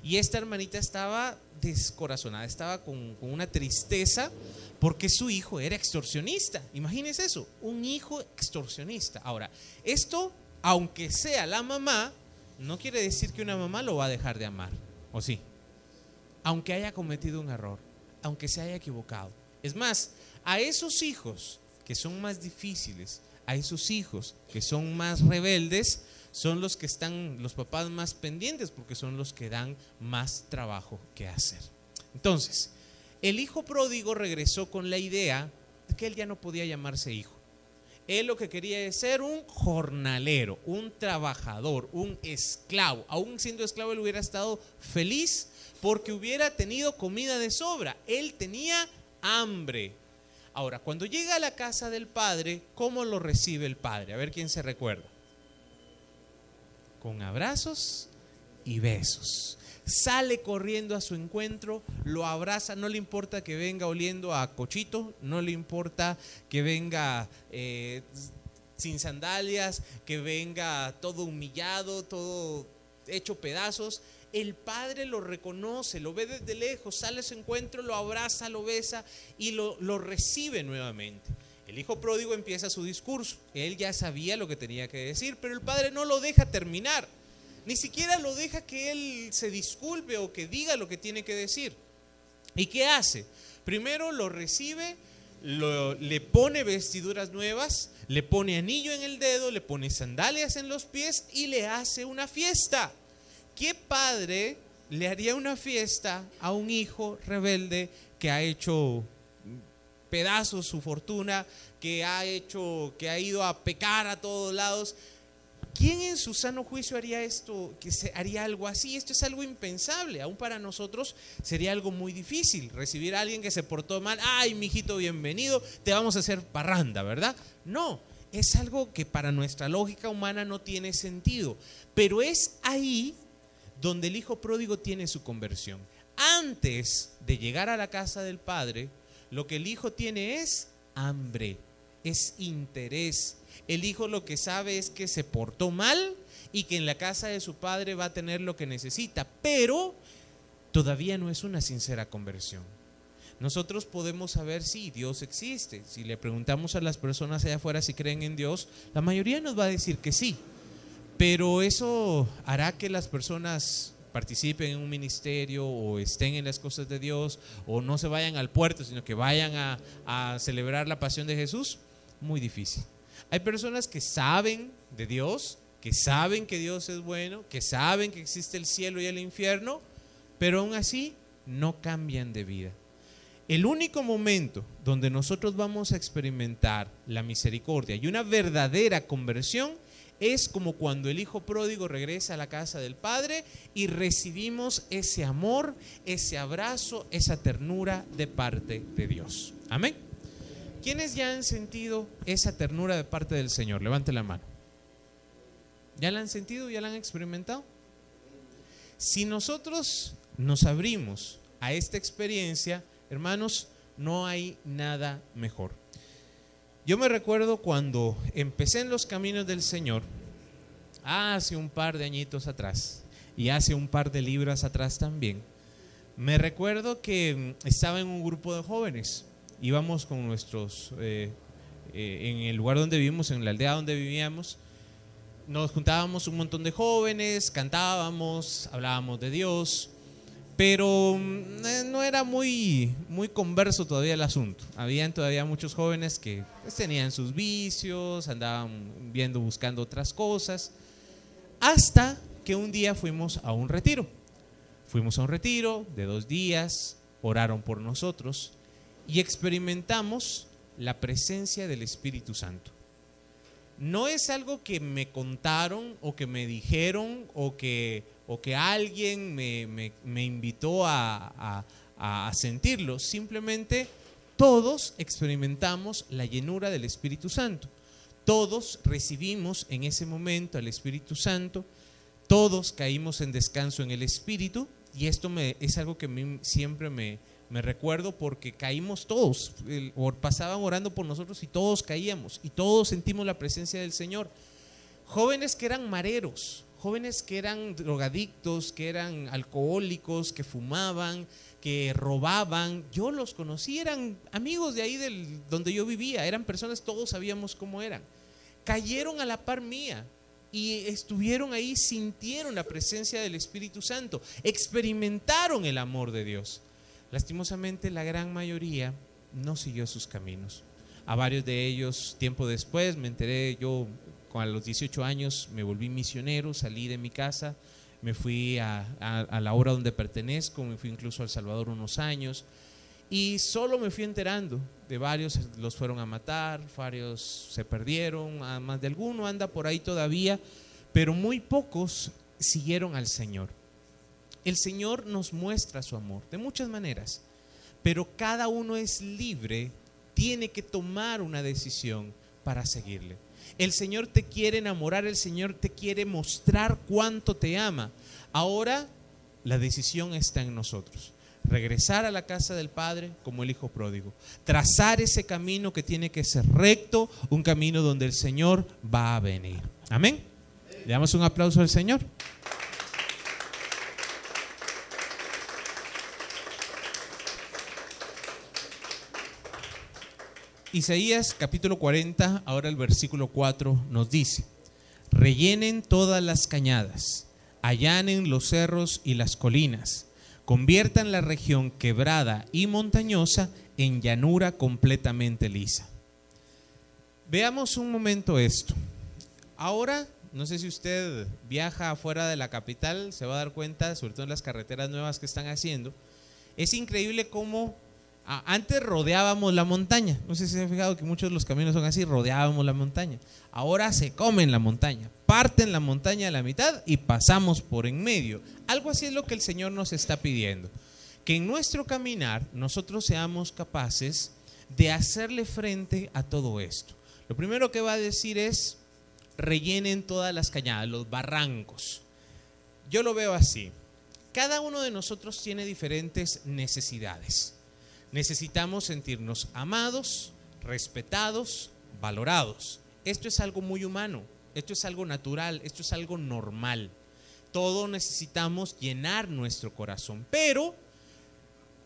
Y esta hermanita estaba descorazonada, estaba con, con, una tristeza porque su hijo era extorsionista. Imagínense eso, un hijo extorsionista. Ahora, esto, aunque sea la mamá, no quiere decir que una mamá lo va a dejar de amar, ¿o sí? Aunque haya cometido un error, aunque se haya equivocado. Es más, a esos hijos que son más difíciles, a esos hijos que son más rebeldes, son los que están los papás más pendientes porque son los que dan más trabajo que hacer. Entonces, el hijo pródigo regresó con la idea de que él ya no podía llamarse hijo. Él lo que quería es ser un jornalero, un trabajador, un esclavo. Aún siendo esclavo, él hubiera estado feliz porque hubiera tenido comida de sobra. Él tenía hambre. Ahora, cuando llega a la casa del padre, ¿cómo lo recibe el padre? A ver quién se recuerda. Con abrazos y besos sale corriendo a su encuentro, lo abraza, no le importa que venga oliendo a cochito, no le importa que venga eh, sin sandalias, que venga todo humillado, todo hecho pedazos. El padre lo reconoce, lo ve desde lejos, sale a su encuentro, lo abraza, lo besa y lo, lo recibe nuevamente. El hijo pródigo empieza su discurso. Él ya sabía lo que tenía que decir, pero el padre no lo deja terminar ni siquiera lo deja que él se disculpe o que diga lo que tiene que decir. ¿Y qué hace? Primero lo recibe, le pone vestiduras nuevas, le pone anillo en el dedo, le pone sandalias en los pies y le hace una fiesta. ¿Qué padre le haría una fiesta a un hijo rebelde que ha hecho pedazos su fortuna, que ha hecho, que ha ido a pecar a todos lados? ¿Quién en su sano juicio haría esto, que haría algo así? Esto es algo impensable. Aún para nosotros sería algo muy difícil recibir a alguien que se portó mal. Ay, mijito, bienvenido, te vamos a hacer parranda, ¿verdad? No, es algo que para nuestra lógica humana no tiene sentido. Pero es ahí donde el hijo pródigo tiene su conversión. Antes de llegar a la casa del padre, lo que el hijo tiene es hambre. es interés. El hijo lo que sabe es que se portó mal y que en la casa de su padre va a tener lo que necesita, pero todavía no es una sincera conversión. Nosotros podemos saber si Dios existe. Si le preguntamos a las personas allá afuera si creen en Dios, la mayoría nos va a decir que sí. Pero eso hará que las personas participen en un ministerio o estén en las cosas de Dios o no se vayan al puerto, sino que vayan a, celebrar la pasión de Jesús, muy difícil. Hay personas que saben de Dios, que saben que Dios es bueno, que saben que existe el cielo y el infierno, pero aún así no cambian de vida. El único momento donde nosotros vamos a experimentar la misericordia y una verdadera conversión es como cuando el hijo pródigo regresa a la casa del padre y recibimos ese amor, ese abrazo, esa ternura de parte de Dios. Amén. ¿Quiénes ya han sentido esa ternura de parte del Señor? Levante la mano. ¿Ya la han sentido? ¿Ya la han experimentado? Si nosotros nos abrimos a esta experiencia, hermanos, no hay nada mejor. Yo me recuerdo cuando empecé en los caminos del Señor, hace un par de añitos atrás, y hace un par de libras atrás también, me recuerdo que estaba en un grupo de jóvenes, íbamos con nuestros, eh, eh, en el lugar donde vivimos, en la aldea donde vivíamos, nos juntábamos un montón de jóvenes, cantábamos, hablábamos de Dios, pero mm, eh, no era muy, muy converso todavía el asunto. Habían todavía muchos jóvenes que pues, tenían sus vicios, andaban viendo, buscando otras cosas, hasta que un día fuimos a un retiro. Fuimos a un retiro de dos días, oraron por nosotros y experimentamos la presencia del Espíritu Santo. No es algo que me contaron o que me dijeron o que o que alguien me, invitó a, a sentirlo. Simplemente todos experimentamos la llenura del Espíritu Santo. Todos recibimos en ese momento al Espíritu Santo. Todos caímos en descanso en el Espíritu. Y esto me, es algo que siempre me, me recuerdo porque caímos todos, pasaban orando por nosotros y todos caíamos y todos sentimos la presencia del Señor. Jóvenes que eran mareros, jóvenes que eran drogadictos, que eran alcohólicos, que fumaban, que robaban. Yo los conocí, eran amigos de ahí del, donde yo vivía, eran personas, todos sabíamos cómo eran. Cayeron a la par mía y estuvieron ahí, sintieron la presencia del Espíritu Santo, experimentaron el amor de Dios. Lastimosamente la gran mayoría no siguió sus caminos. A varios de ellos, tiempo después, me enteré yo a los 18 años me volví misionero, salí de mi casa, me fui a, la obra donde pertenezco, me fui incluso a El Salvador unos años y solo me fui enterando de varios, los fueron a matar, varios se perdieron, más de alguno anda por ahí todavía, pero muy pocos siguieron al Señor. El Señor nos muestra su amor de muchas maneras, pero cada uno es libre, tiene que tomar una decisión para seguirle. El Señor te quiere enamorar, el Señor te quiere mostrar cuánto te ama. Ahora la decisión está en nosotros. Regresar a la casa del Padre como el Hijo pródigo. Trazar ese camino que tiene que ser recto, un camino donde el Señor va a venir. Amén. Le damos un aplauso al Señor. Isaías capítulo 40, ahora el versículo 4 nos dice, rellenen todas las cañadas, allanen los cerros y las colinas, conviertan la región quebrada y montañosa en llanura completamente lisa. Veamos un momento esto. Ahora, no sé si usted viaja fuera de la capital, se va a dar cuenta, sobre todo en las carreteras nuevas que están haciendo, es increíble cómo antes rodeábamos la montaña. No sé si se han fijado que muchos de los caminos son así, rodeábamos la montaña. Ahora se comen la montaña, parten la montaña a la mitad y pasamos por en medio. Algo así es lo que el Señor nos está pidiendo. Que en nuestro caminar nosotros seamos capaces de hacerle frente a todo esto. Lo primero que va a decir es, rellenen todas las cañadas, los barrancos. Yo lo veo así. Cada uno de nosotros tiene diferentes necesidades. Necesitamos sentirnos amados, respetados, valorados. Esto es algo muy humano, esto es algo natural, esto es algo normal. Todos necesitamos llenar nuestro corazón, pero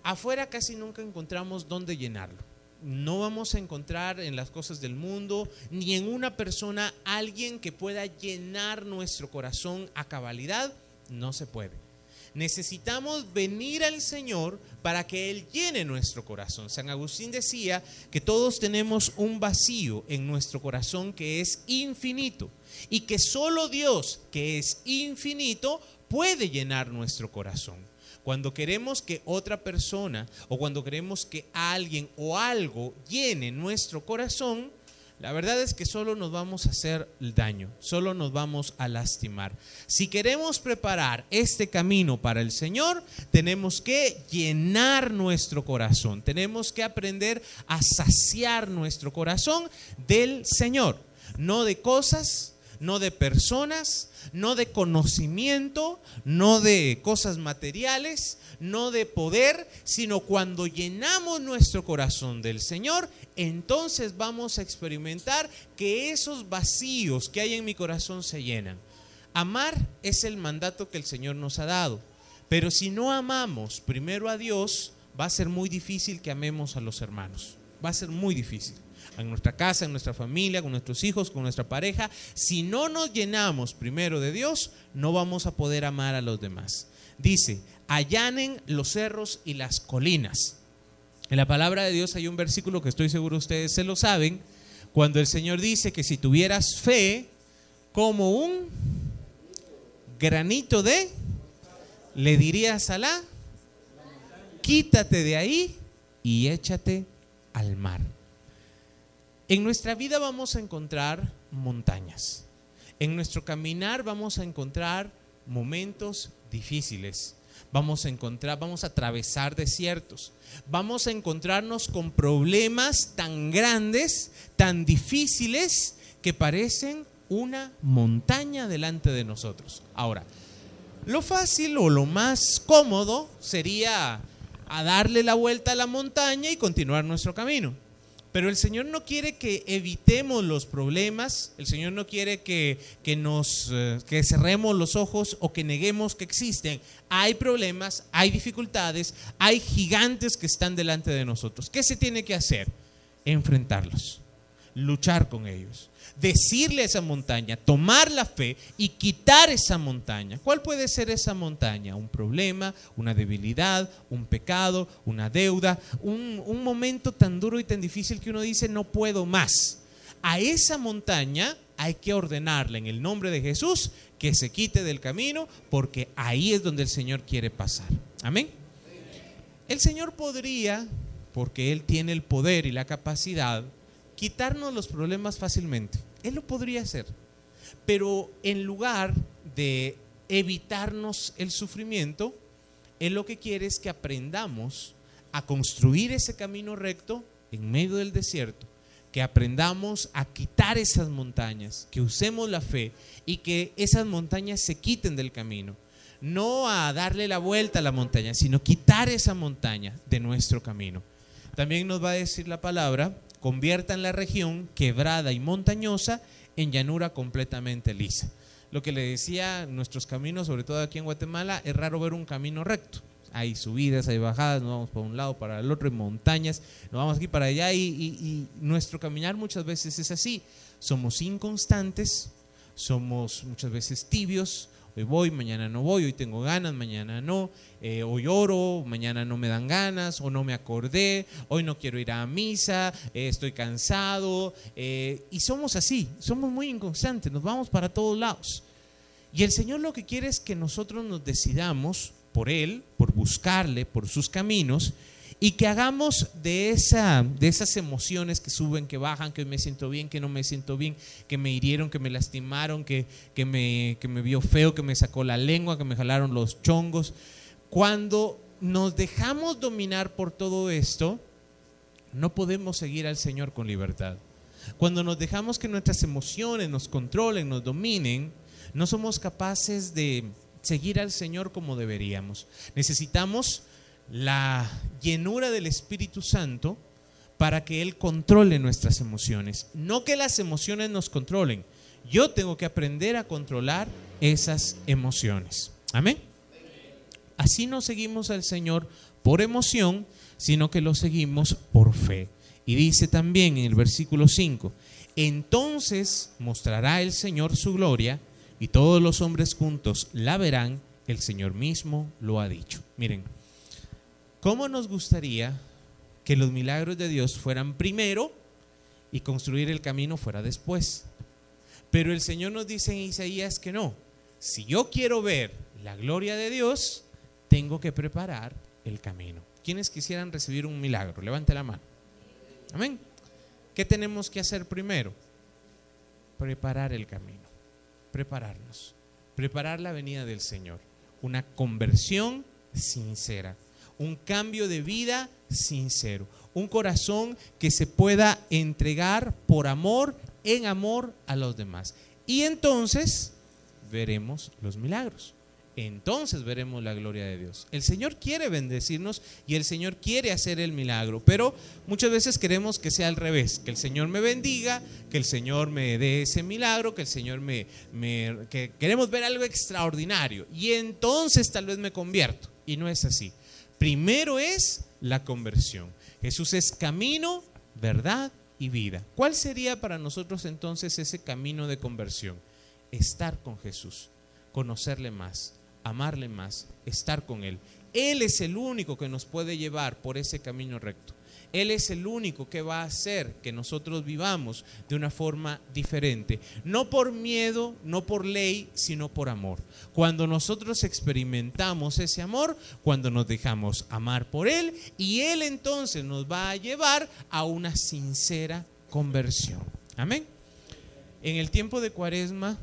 afuera casi nunca encontramos dónde llenarlo. No vamos a encontrar en las cosas del mundo ni en una persona alguien que pueda llenar nuestro corazón a cabalidad. No se puede. Necesitamos venir al Señor para que Él llene nuestro corazón. San Agustín decía que todos tenemos un vacío en nuestro corazón que es infinito y que solo Dios, que es infinito, puede llenar nuestro corazón. Cuando queremos que otra persona o cuando queremos que alguien o algo llene nuestro corazón, la verdad es que solo nos vamos a hacer daño, solo nos vamos a lastimar. Si queremos preparar este camino para el Señor, tenemos que llenar nuestro corazón, tenemos que aprender a saciar nuestro corazón del Señor, no de cosas, no de personas, no de conocimiento, no de cosas materiales, no de poder, sino cuando llenamos nuestro corazón del Señor, entonces vamos a experimentar que esos vacíos que hay en mi corazón se llenan. Amar es el mandato que el Señor nos ha dado, pero si no amamos primero a Dios, va a ser muy difícil que amemos a los hermanos. Va a ser muy difícil en nuestra casa, en nuestra familia, con nuestros hijos, con nuestra pareja, si no nos llenamos primero de Dios, no vamos a poder amar a los demás. Dice, allanen los cerros y las colinas. En la palabra de Dios hay un versículo que estoy seguro ustedes se lo saben, cuando el Señor dice que si tuvieras fe como un granito de, le dirías a la, quítate de ahí y échate al mar. En nuestra vida vamos a encontrar montañas. En nuestro caminar vamos a encontrar momentos difíciles. Vamos a encontrar, vamos a atravesar desiertos. Vamos a encontrarnos con problemas tan grandes, tan difíciles, que parecen una montaña delante de nosotros. Ahora, lo fácil o lo más cómodo sería darle la vuelta a la montaña y continuar nuestro camino. Pero el Señor no quiere que evitemos los problemas, el Señor no quiere que, nos eh, que cerremos los ojos o que neguemos que existen. Hay problemas, hay dificultades, hay gigantes que están delante de nosotros. ¿Qué se tiene que hacer? Enfrentarlos, luchar con ellos decirle a esa montaña, tomar la fe y quitar esa montaña. ¿Cuál puede ser esa montaña? Un problema, una debilidad, un pecado, una deuda, un, un momento tan duro y tan difícil que uno dice no puedo más. A esa montaña hay que ordenarle en el nombre de Jesús que se quite del camino porque ahí es donde el Señor quiere pasar. Amén. El Señor podría, porque Él tiene el poder y la capacidad, quitarnos los problemas fácilmente. Él lo podría hacer. Pero en lugar de evitarnos el sufrimiento, Él lo que quiere es que aprendamos a construir ese camino recto en medio del desierto, que aprendamos a quitar esas montañas, que usemos la fe y que esas montañas se quiten del camino. No a darle la vuelta a la montaña, sino quitar esa montaña de nuestro camino. También nos va a decir la palabra conviertan la región quebrada y montañosa en llanura completamente lisa. Lo que le decía, nuestros caminos, sobre todo aquí en Guatemala, es raro ver un camino recto. Hay subidas, hay bajadas, nos vamos para un lado, para el otro, en montañas, nos vamos aquí para allá y nuestro caminar muchas veces es así. Somos inconstantes, somos muchas veces tibios, hoy voy, mañana no voy, hoy tengo ganas, mañana no, eh, hoy oro, mañana no me dan ganas, o no me acordé, hoy no quiero ir a misa, eh, estoy cansado, eh, y somos así, somos muy inconstantes, nos vamos para todos lados. Y el Señor lo que quiere es que nosotros nos decidamos por Él, por buscarle, por sus caminos, y que hagamos de, esa, de esas emociones que suben, que bajan, que me siento bien, que no me siento bien, que me hirieron, que me lastimaron, que, que, me, que me vio feo, que me sacó la lengua, que me jalaron los chongos. Cuando nos dejamos dominar por todo esto, no podemos seguir al Señor con libertad. Cuando nos dejamos que nuestras emociones nos controlen, nos dominen, no somos capaces de seguir al Señor como deberíamos. Necesitamos la llenura del Espíritu Santo para que Él controle nuestras emociones. No que las emociones nos controlen. Yo tengo que aprender a controlar esas emociones. Amén. Así no seguimos al Señor por emoción, sino que lo seguimos por fe. Y dice también en el versículo 5, entonces mostrará el Señor su gloria y todos los hombres juntos la verán, el Señor mismo lo ha dicho. Miren, ¿cómo nos gustaría que los milagros de Dios fueran primero y construir el camino fuera después? Pero el Señor nos dice en Isaías que no. Si yo quiero ver la gloria de Dios, tengo que preparar el camino. ¿Quiénes quisieran recibir un milagro? Levante la mano. Amén. ¿Qué tenemos que hacer primero? Preparar el camino, prepararnos, preparar la venida del Señor, una conversión sincera, un cambio de vida sincero, un corazón que se pueda entregar por amor, en amor a los demás. Y entonces veremos los milagros entonces veremos la gloria de Dios. El Señor quiere bendecirnos y el Señor quiere hacer el milagro, pero muchas veces queremos que sea al revés, que el Señor me bendiga, que el Señor me dé ese milagro, que el Señor me, que queremos ver algo extraordinario y entonces tal vez me convierto. Y no es así. Primero es la conversión. Jesús es camino, verdad y vida. ¿Cuál sería para nosotros entonces ese camino de conversión? Estar con Jesús, conocerle más, amarle más, estar con Él. Él es el único que nos puede llevar por ese camino recto. Él es el único que va a hacer que nosotros vivamos de una forma diferente. No por miedo, no por ley, sino por amor. Cuando nosotros experimentamos ese amor, cuando nos dejamos amar por Él, y Él entonces nos va a llevar a una sincera conversión. Amén. En el tiempo de cuaresma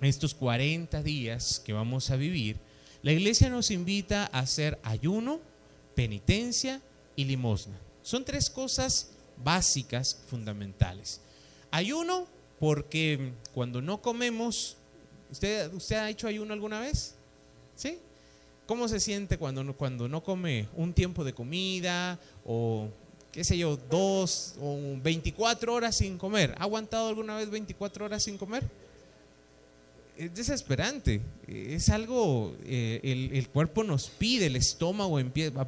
estos 40 días que vamos a vivir, la iglesia nos invita a hacer ayuno, penitencia y limosna. Son tres cosas básicas, fundamentales. Ayuno, porque cuando no comemos, ¿usted, usted ha hecho ayuno alguna vez? ¿Sí? ¿Cómo se siente cuando no, cuando no come un tiempo de comida o, qué sé yo, dos o 24 horas sin comer? ¿Ha aguantado alguna vez 24 horas sin comer? es desesperante. Es algo, eh, el, cuerpo nos pide, el estómago empieza,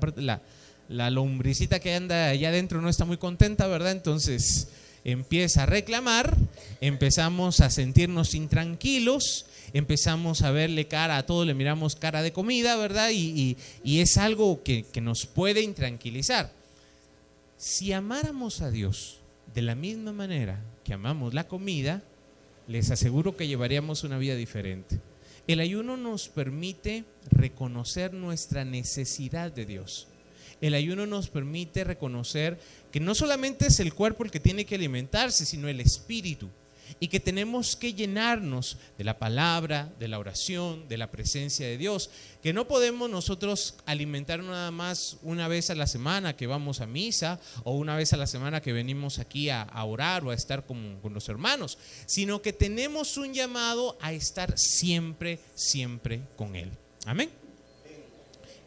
la lombricita que anda allá adentro no está muy contenta, ¿verdad? Entonces empieza a reclamar, empezamos a sentirnos intranquilos, empezamos a verle cara a todo, le miramos cara de comida, ¿verdad? Y, es algo que, que nos puede intranquilizar. Si amáramos a Dios de la misma manera que amamos la comida, les aseguro que llevaríamos una vida diferente. El ayuno nos permite reconocer nuestra necesidad de Dios. El ayuno nos permite reconocer que no solamente es el cuerpo el que tiene que alimentarse, sino el espíritu y que tenemos que llenarnos de la palabra, de la oración, de la presencia de Dios, que no podemos nosotros alimentar nada más una vez a la semana que vamos a misa o una vez a la semana que venimos aquí a, orar o a estar con, con los hermanos, sino que tenemos un llamado a estar siempre, siempre con Él. Amén.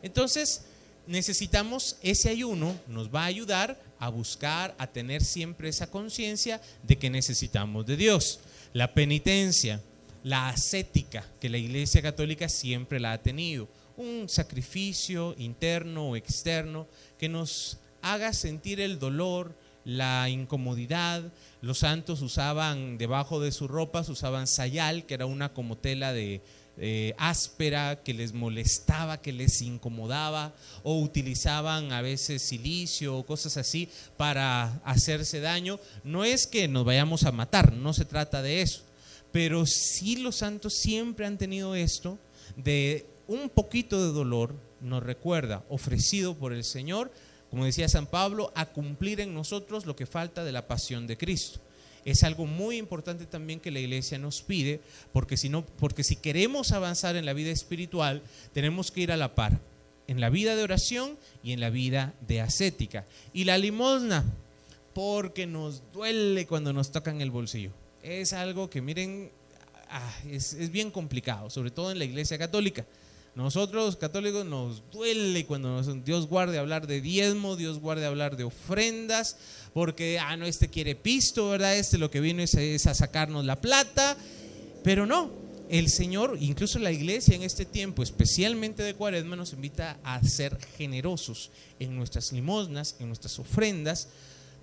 Entonces, necesitamos ese ayuno, nos va a ayudar a buscar, a tener siempre esa conciencia de que necesitamos de Dios. La penitencia, la ascética que la Iglesia Católica siempre la ha tenido, un sacrificio interno o externo que nos haga sentir el dolor, la incomodidad. Los santos usaban debajo de sus ropas, usaban sayal, que era una como tela de, eh, áspera, que les molestaba, que les incomodaba, o utilizaban a veces silicio o cosas así para hacerse daño. No es que nos vayamos a matar, no se trata de eso, pero sí los santos siempre han tenido esto de un poquito de dolor, nos recuerda, ofrecido por el Señor, como decía San Pablo, a cumplir en nosotros lo que falta de la pasión de Cristo es algo muy importante también que la iglesia nos pide, porque si, no, porque si queremos avanzar en la vida espiritual, tenemos que ir a la par, en la vida de oración y en la vida de ascética. Y la limosna, porque nos duele cuando nos tocan el bolsillo. Es algo que miren, ah, es, es bien complicado, sobre todo en la iglesia católica Nosotros católicos nos duele cuando Dios guarde hablar de diezmo, Dios guarde hablar de ofrendas, porque, ah, no, este quiere pisto, ¿verdad? Este lo que vino es, es a sacarnos la plata. Pero no, el Señor, incluso la iglesia en este tiempo, especialmente de cuaresma, nos invita a ser generosos en nuestras limosnas, en nuestras ofrendas,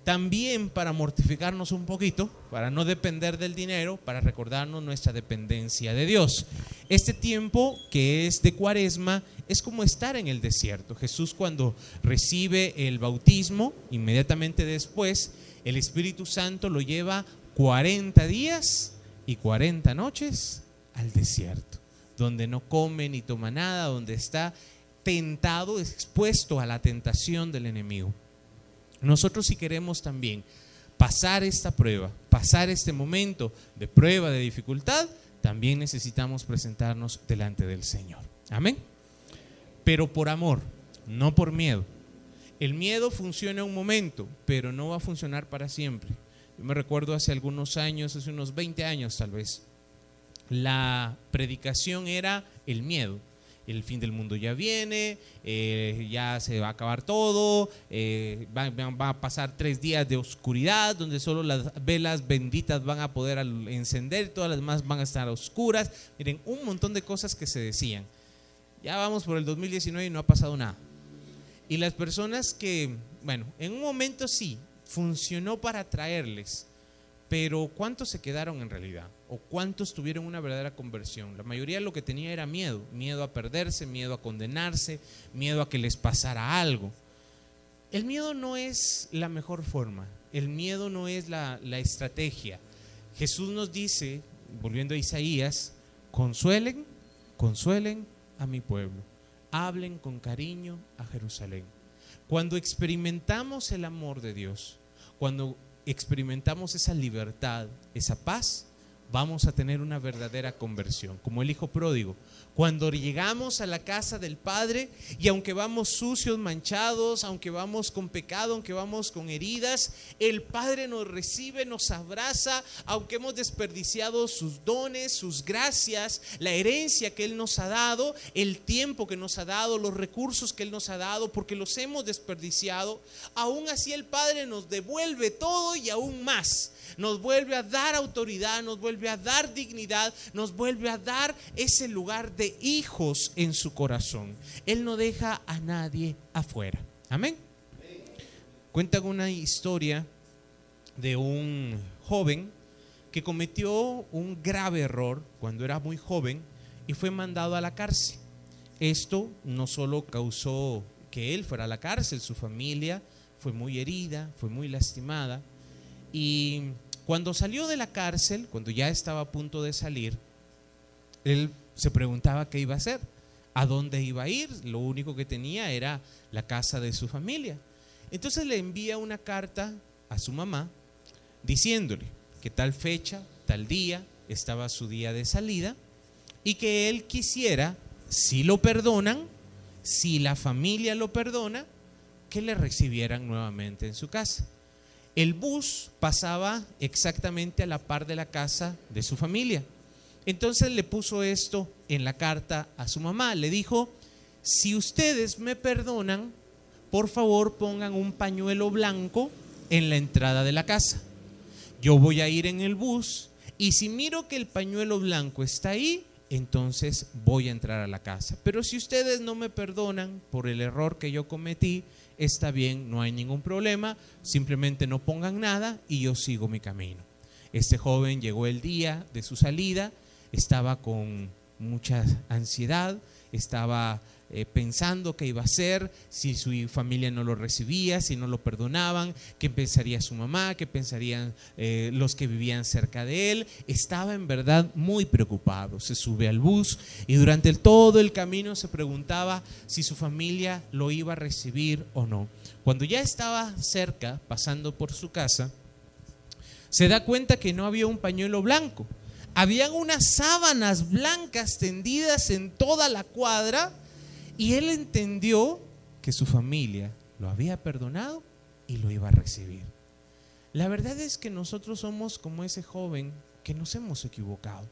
también para mortificarnos un poquito, para no depender del dinero, para recordarnos nuestra dependencia de Dios. Este tiempo que es de cuaresma es como estar en el desierto. Jesús cuando recibe el bautismo, inmediatamente después, el Espíritu Santo lo lleva 40 días y 40 noches al desierto, donde no come ni toma nada, donde está tentado, expuesto a la tentación del enemigo. Nosotros si queremos también pasar esta prueba, pasar este momento de prueba, de dificultad, también necesitamos presentarnos delante del Señor. Amén. Pero por amor, no por miedo. El miedo funciona un momento, pero no va a funcionar para siempre. Yo me recuerdo hace algunos años, hace unos 20 años tal vez, la predicación era el miedo el fin del mundo ya viene, eh, ya se va a acabar todo, eh, va, a pasar tres días de oscuridad donde solo las velas benditas van a poder encender, todas las demás van a estar oscuras. Miren, un montón de cosas que se decían. Ya vamos por el 2019 y no ha pasado nada. Y las personas que, bueno, en un momento sí, funcionó para traerles pero ¿cuántos se quedaron en realidad? ¿O cuántos tuvieron una verdadera conversión? La mayoría lo que tenía era miedo, miedo a perderse, miedo a condenarse, miedo a que les pasara algo. El miedo no es la mejor forma, el miedo no es la estrategia. Jesús nos dice, volviendo a Isaías, consuelen, consuelen a mi pueblo, hablen con cariño a Jerusalén. Cuando experimentamos el amor de Dios, cuando experimentamos esa libertad, esa paz, vamos a tener una verdadera conversión, como el hijo pródigo. Cuando llegamos a la casa del Padre y aunque vamos sucios, manchados, aunque vamos con pecado, aunque vamos con heridas, el Padre nos recibe, nos abraza, aunque hemos desperdiciado sus dones, sus gracias, la herencia que Él nos ha dado, el tiempo que nos ha dado, los recursos que Él nos ha dado, porque los hemos desperdiciado, aún así el Padre nos devuelve todo y aún más nos vuelve a dar autoridad, nos vuelve a dar dignidad, nos vuelve a dar ese lugar de hijos en su corazón. Él no deja a nadie afuera. Amén. Cuentan una historia de un joven que cometió un grave error cuando era muy joven y fue mandado a la cárcel. Esto no solo causó que él fuera a la cárcel, su familia fue muy herida, fue muy lastimada y cuando salió de la cárcel, cuando ya estaba a punto de salir, él se preguntaba qué iba a hacer, a dónde iba a ir. Lo único que tenía era la casa de su familia. Entonces le envía una carta a su mamá diciéndole que tal fecha, tal día, estaba su día de salida y que él quisiera, si lo perdonan, si la familia lo perdona, que le recibieran nuevamente en su casa. El bus pasaba exactamente a la par de la casa de su familia. Entonces le puso esto en la carta a su mamá. Le dijo, si ustedes me perdonan, por favor pongan un pañuelo blanco en la entrada de la casa. Yo voy a ir en el bus y si miro que el pañuelo blanco está ahí, entonces voy a entrar a la casa. Pero si ustedes no me perdonan por el error que yo cometí, está bien, no hay ningún problema, simplemente no pongan nada y yo sigo mi camino. Este joven llegó el día de su salida, estaba con mucha ansiedad, estaba eh, pensando qué iba a hacer, si su familia no lo recibía, si no lo perdonaban, qué pensaría su mamá, qué pensarían eh, los que vivían cerca de él. Estaba en verdad muy preocupado. Se sube al bus y durante todo el camino se preguntaba si su familia lo iba a recibir o no. Cuando ya estaba cerca, pasando por su casa, se da cuenta que no había un pañuelo blanco. Habían unas sábanas blancas tendidas en toda la cuadra y él entendió que su familia lo había perdonado y lo iba a recibir. La verdad es que nosotros somos como ese joven que nos hemos equivocado.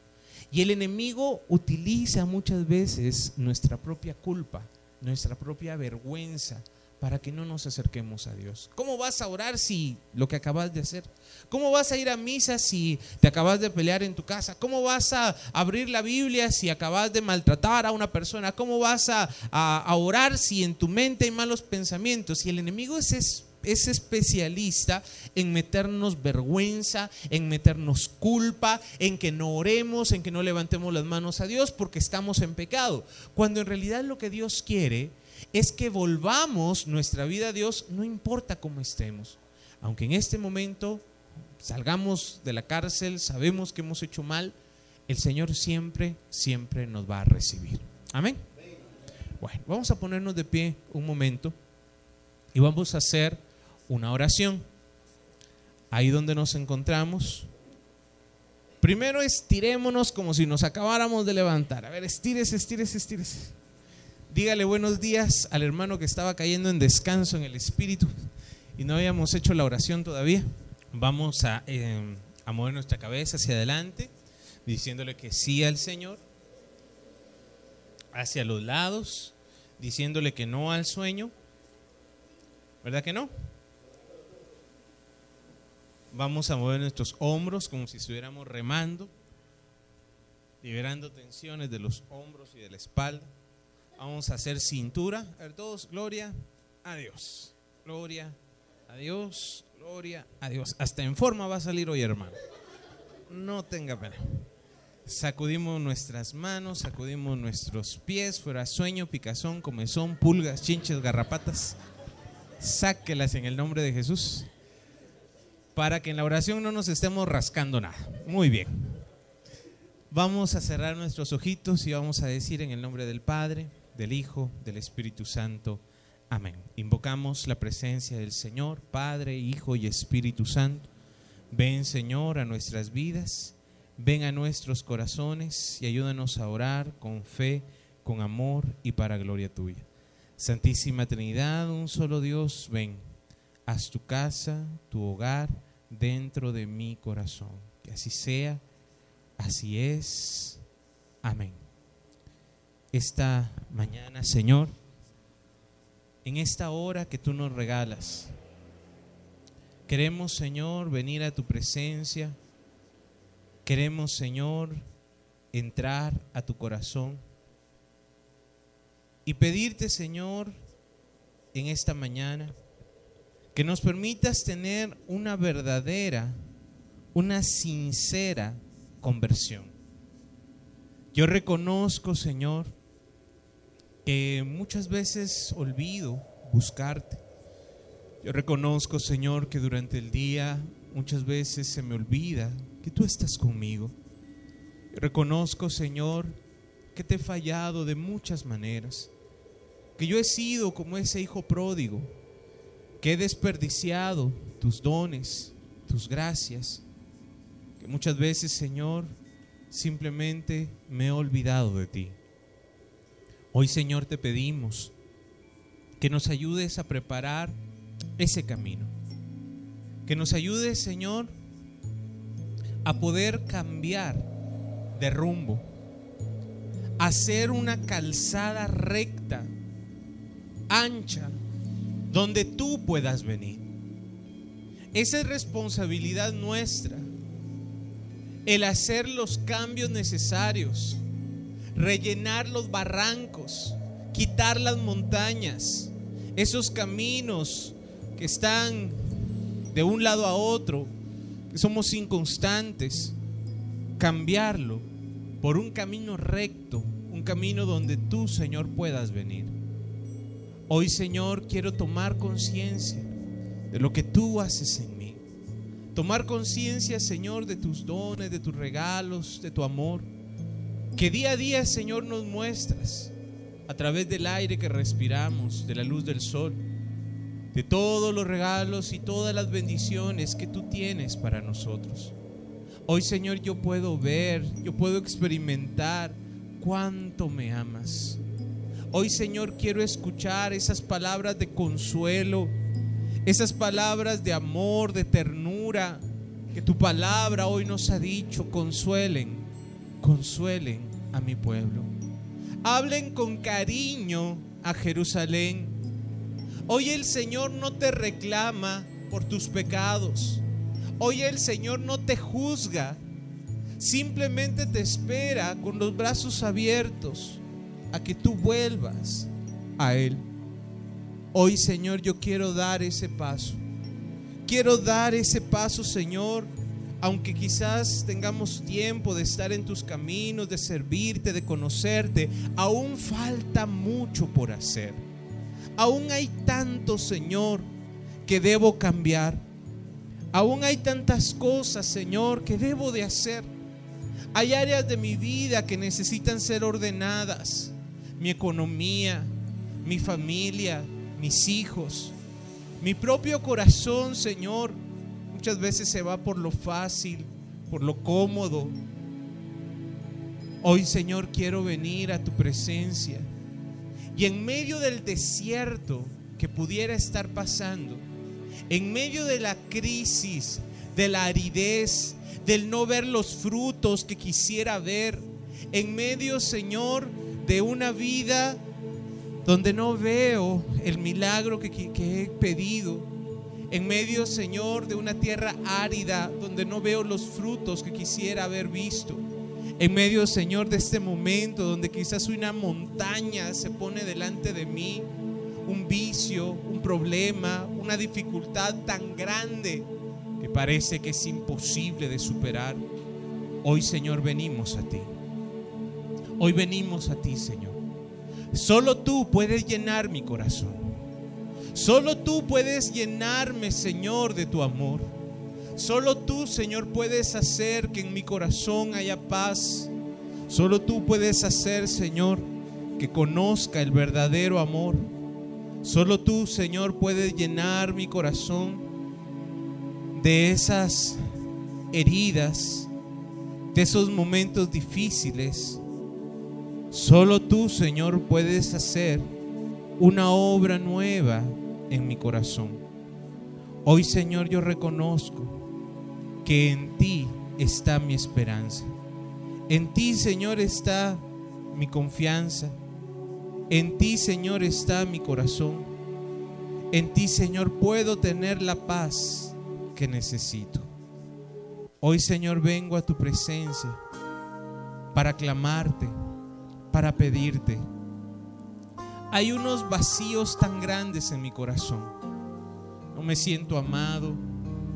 Y el enemigo utiliza muchas veces nuestra propia culpa, nuestra propia vergüenza, para que no nos acerquemos a Dios. ¿Cómo vas a orar si lo que acabas de hacer? ¿Cómo vas a ir a misa si te acabas de pelear en tu casa? ¿Cómo vas a abrir la Biblia si acabas de maltratar a una persona? ¿Cómo vas a, a, orar si en tu mente hay malos pensamientos? Y el enemigo es, es, es especialista en meternos vergüenza, en meternos culpa, en que no oremos, en que no levantemos las manos a Dios porque estamos en pecado. Cuando en realidad lo que Dios quiere es que volvamos nuestra vida a Dios, no importa cómo estemos. Aunque en este momento salgamos de la cárcel, sabemos que hemos hecho mal, el Señor siempre, siempre nos va a recibir. Amén. Bueno, vamos a ponernos de pie un momento y vamos a hacer una oración. Ahí donde nos encontramos. Primero estirémonos como si nos acabáramos de levantar. A ver, estírese, estírese, estírese. Dígale buenos días al hermano que estaba cayendo en descanso en el espíritu y no habíamos hecho la oración todavía. Vamos a, em, a mover nuestra cabeza hacia adelante, diciéndole que sí al Señor, hacia los lados, diciéndole que no al sueño. ¿Verdad que no? Vamos a mover nuestros hombros como si estuviéramos remando, liberando tensiones de los hombros y de la espalda. Vamos a hacer cintura. A ver todos, gloria a Dios. Gloria a Dios, gloria a Dios. Hasta en forma va a salir hoy, hermano. No tenga pena. Sacudimos nuestras manos, sacudimos nuestros pies, fuera sueño, picazón, comezón, pulgas, chinches, garrapatas. Sáquelas en el nombre de Jesús para que en la oración no nos estemos rascando nada. Muy bien. Vamos a cerrar nuestros ojitos y vamos a decir en el nombre del Padre, del Hijo, del Espíritu Santo. Amén. Invocamos la presencia del Señor, Padre, Hijo y Espíritu Santo. Ven, Señor, a nuestras vidas, ven a nuestros corazones y ayúdanos a orar con fe, con amor y para gloria tuya. Santísima Trinidad, un solo Dios, ven. Haz tu casa, tu hogar dentro de mi corazón. Que así sea, así es. Amén esta mañana, Señor, en esta hora que tú nos regalas. Queremos, Señor, venir a tu presencia. Queremos, Señor, entrar a tu corazón y pedirte, Señor, en esta mañana, que nos permitas tener una verdadera, una sincera conversión. Yo reconozco, Señor, que muchas veces olvido buscarte. Yo reconozco, Señor, que durante el día muchas veces se me olvida que tú estás conmigo. Reconozco, Señor, que te he fallado de muchas maneras, que yo he sido como ese hijo pródigo, que he desperdiciado tus dones, tus gracias, que muchas veces, Señor, simplemente me he olvidado de ti. Hoy Señor te pedimos que nos ayudes a preparar ese camino. Que nos ayudes Señor a poder cambiar de rumbo. Hacer una calzada recta, ancha, donde tú puedas venir. Esa es responsabilidad nuestra. El hacer los cambios necesarios rellenar los barrancos, quitar las montañas, esos caminos que están de un lado a otro, que somos inconstantes, cambiarlo por un camino recto, un camino donde tú, Señor, puedas venir. Hoy, Señor, quiero tomar conciencia de lo que tú haces en mí. Tomar conciencia, Señor, de tus dones, de tus regalos, de tu amor que día a día, Señor, nos muestras a través del aire que respiramos, de la luz del sol, de todos los regalos y todas las bendiciones que tú tienes para nosotros. Hoy, Señor, yo puedo ver, yo puedo experimentar cuánto me amas. Hoy, Señor, quiero escuchar esas palabras de consuelo, esas palabras de amor, de ternura, que tu palabra hoy nos ha dicho, consuelen consuelen a mi pueblo. Hablen con cariño a Jerusalén. Hoy el Señor no te reclama por tus pecados. Hoy el Señor no te juzga. Simplemente te espera con los brazos abiertos a que tú vuelvas a Él. Hoy, Señor, yo quiero dar ese paso. Quiero dar ese paso, Señor, aunque quizás tengamos tiempo de estar en tus caminos, de servirte, de conocerte, aún falta mucho por hacer. Aún hay tanto, Señor, que debo cambiar. Aún hay tantas cosas, Señor, que debo de hacer. Hay áreas de mi vida que necesitan ser ordenadas. Mi economía, mi familia, mis hijos, mi propio corazón, Señor muchas veces se va por lo fácil, por lo cómodo. Hoy, Señor, quiero venir a tu presencia. Y en medio del desierto que pudiera estar pasando, en medio de la crisis, de la aridez, del no ver los frutos que quisiera ver, en medio, Señor, de una vida donde no veo el milagro que, que he pedido, en medio, Señor, de una tierra árida donde no veo los frutos que quisiera haber visto. En medio, Señor, de este momento donde quizás una montaña se pone delante de mí, un vicio, un problema, una dificultad tan grande que parece que es imposible de superar. Hoy, Señor, venimos a ti. Hoy venimos a ti, Señor. Solo tú puedes llenar mi corazón. Solo tú puedes llenarme, Señor, de tu amor. Solo tú, Señor, puedes hacer que en mi corazón haya paz. Solo tú puedes hacer, Señor, que conozca el verdadero amor. Solo tú, Señor, puedes llenar mi corazón de esas heridas, de esos momentos difíciles. Solo tú, Señor, puedes hacer una obra nueva en mi corazón. Hoy, Señor, yo reconozco que en ti está mi esperanza. En ti, Señor, está mi confianza. En ti, Señor, está mi corazón. En ti, Señor, puedo tener la paz que necesito. Hoy, Señor, vengo a tu presencia para clamarte, para pedirte hay unos vacíos tan grandes en mi corazón. No me siento amado,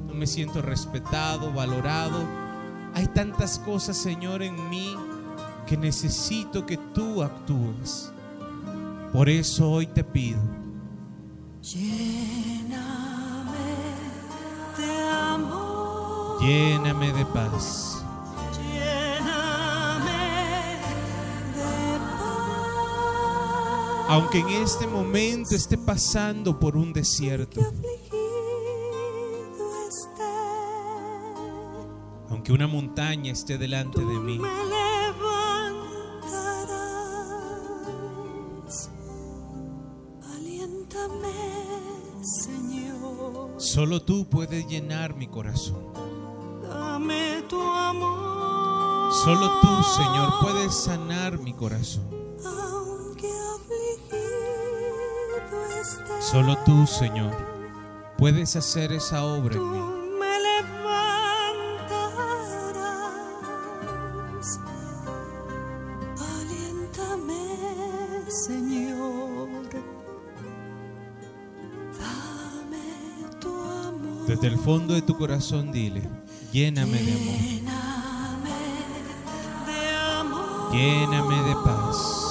no me siento respetado, valorado. Hay tantas cosas, Señor, en mí que necesito que tú actúes. Por eso hoy te pido. Lléname de amor. Lléname de paz. Aunque en este momento esté pasando por un desierto, aunque una montaña esté delante de mí, Solo tú puedes llenar mi corazón. Dame tu amor. Solo tú, Señor, puedes sanar mi corazón. Solo tú, Señor, puedes hacer esa obra en mí. Me Aliéntame, Señor. Dame tu amor. Desde el fondo de tu corazón dile, lléname de amor. Lléname de amor. Lléname de paz.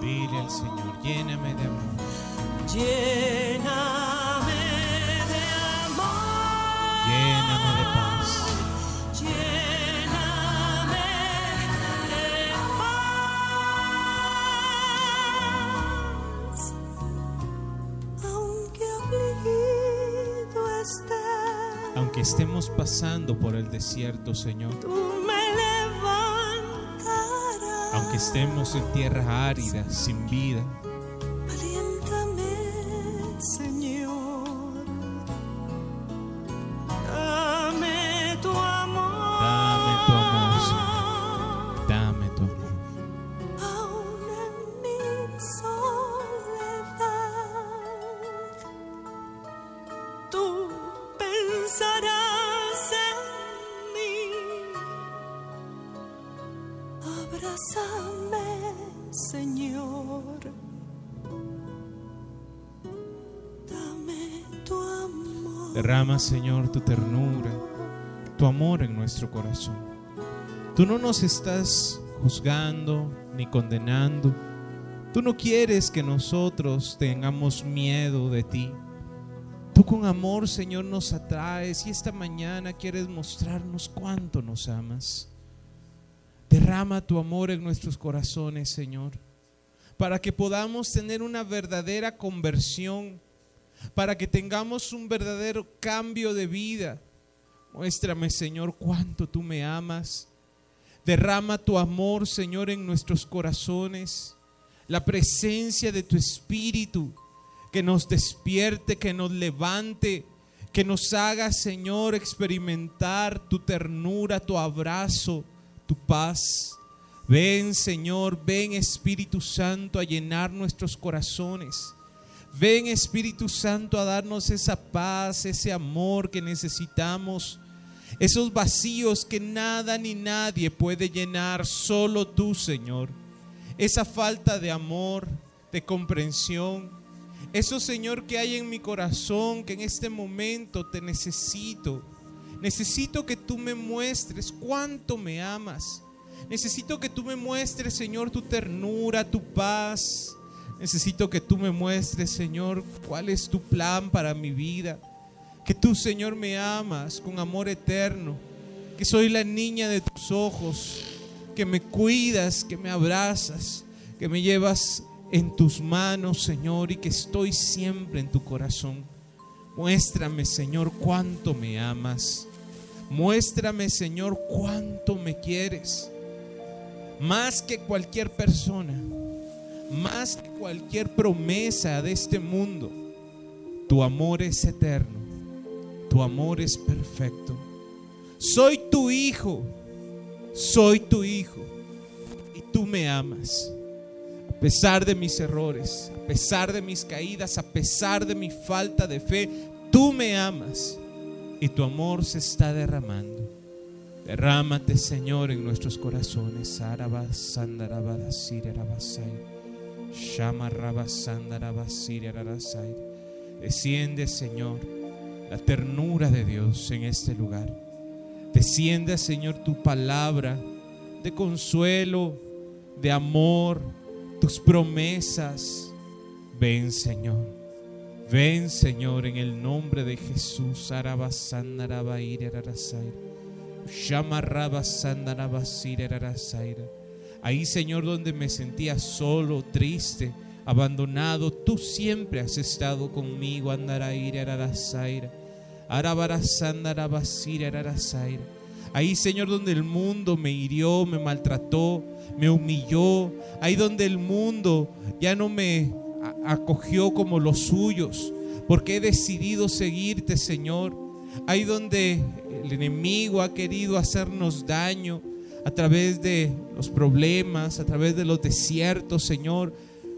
Dile al Señor, lléname de amor. Lléname de amor. Lléname de paz. Lléname de paz. Aunque afligido esté, Aunque estemos pasando por el desierto, Señor. Aunque estemos en tierra árida, sin vida. Señor, tu ternura, tu amor en nuestro corazón. Tú no nos estás juzgando ni condenando. Tú no quieres que nosotros tengamos miedo de ti. Tú con amor, Señor, nos atraes y esta mañana quieres mostrarnos cuánto nos amas. Derrama tu amor en nuestros corazones, Señor, para que podamos tener una verdadera conversión para que tengamos un verdadero cambio de vida. Muéstrame, Señor, cuánto tú me amas. Derrama tu amor, Señor, en nuestros corazones. La presencia de tu Espíritu que nos despierte, que nos levante, que nos haga, Señor, experimentar tu ternura, tu abrazo, tu paz. Ven, Señor, ven Espíritu Santo a llenar nuestros corazones. Ven Espíritu Santo a darnos esa paz, ese amor que necesitamos. Esos vacíos que nada ni nadie puede llenar, solo tú, Señor. Esa falta de amor, de comprensión. Eso, Señor, que hay en mi corazón, que en este momento te necesito. Necesito que tú me muestres cuánto me amas. Necesito que tú me muestres, Señor, tu ternura, tu paz. Necesito que tú me muestres, Señor, cuál es tu plan para mi vida. Que tú, Señor, me amas con amor eterno. Que soy la niña de tus ojos. Que me cuidas, que me abrazas, que me llevas en tus manos, Señor, y que estoy siempre en tu corazón. Muéstrame, Señor, cuánto me amas. Muéstrame, Señor, cuánto me quieres. Más que cualquier persona más que cualquier promesa de este mundo, tu amor es eterno, tu amor es perfecto. Soy tu hijo, soy tu hijo y tú me amas. A pesar de mis errores, a pesar de mis caídas, a pesar de mi falta de fe, tú me amas y tu amor se está derramando. Derrámate, Señor, en nuestros corazones. Desciende, Señor, la ternura de Dios en este lugar. Desciende, Señor, tu palabra de consuelo, de amor, tus promesas. Ven, Señor. Ven, Señor, en el nombre de Jesús. Shama Ahí, Señor, donde me sentía solo, triste, abandonado, tú siempre has estado conmigo. Ahí, Señor, donde el mundo me hirió, me maltrató, me humilló. Ahí donde el mundo ya no me acogió como los suyos, porque he decidido seguirte, Señor. Ahí donde el enemigo ha querido hacernos daño a través de los problemas, a través de los desiertos, Señor.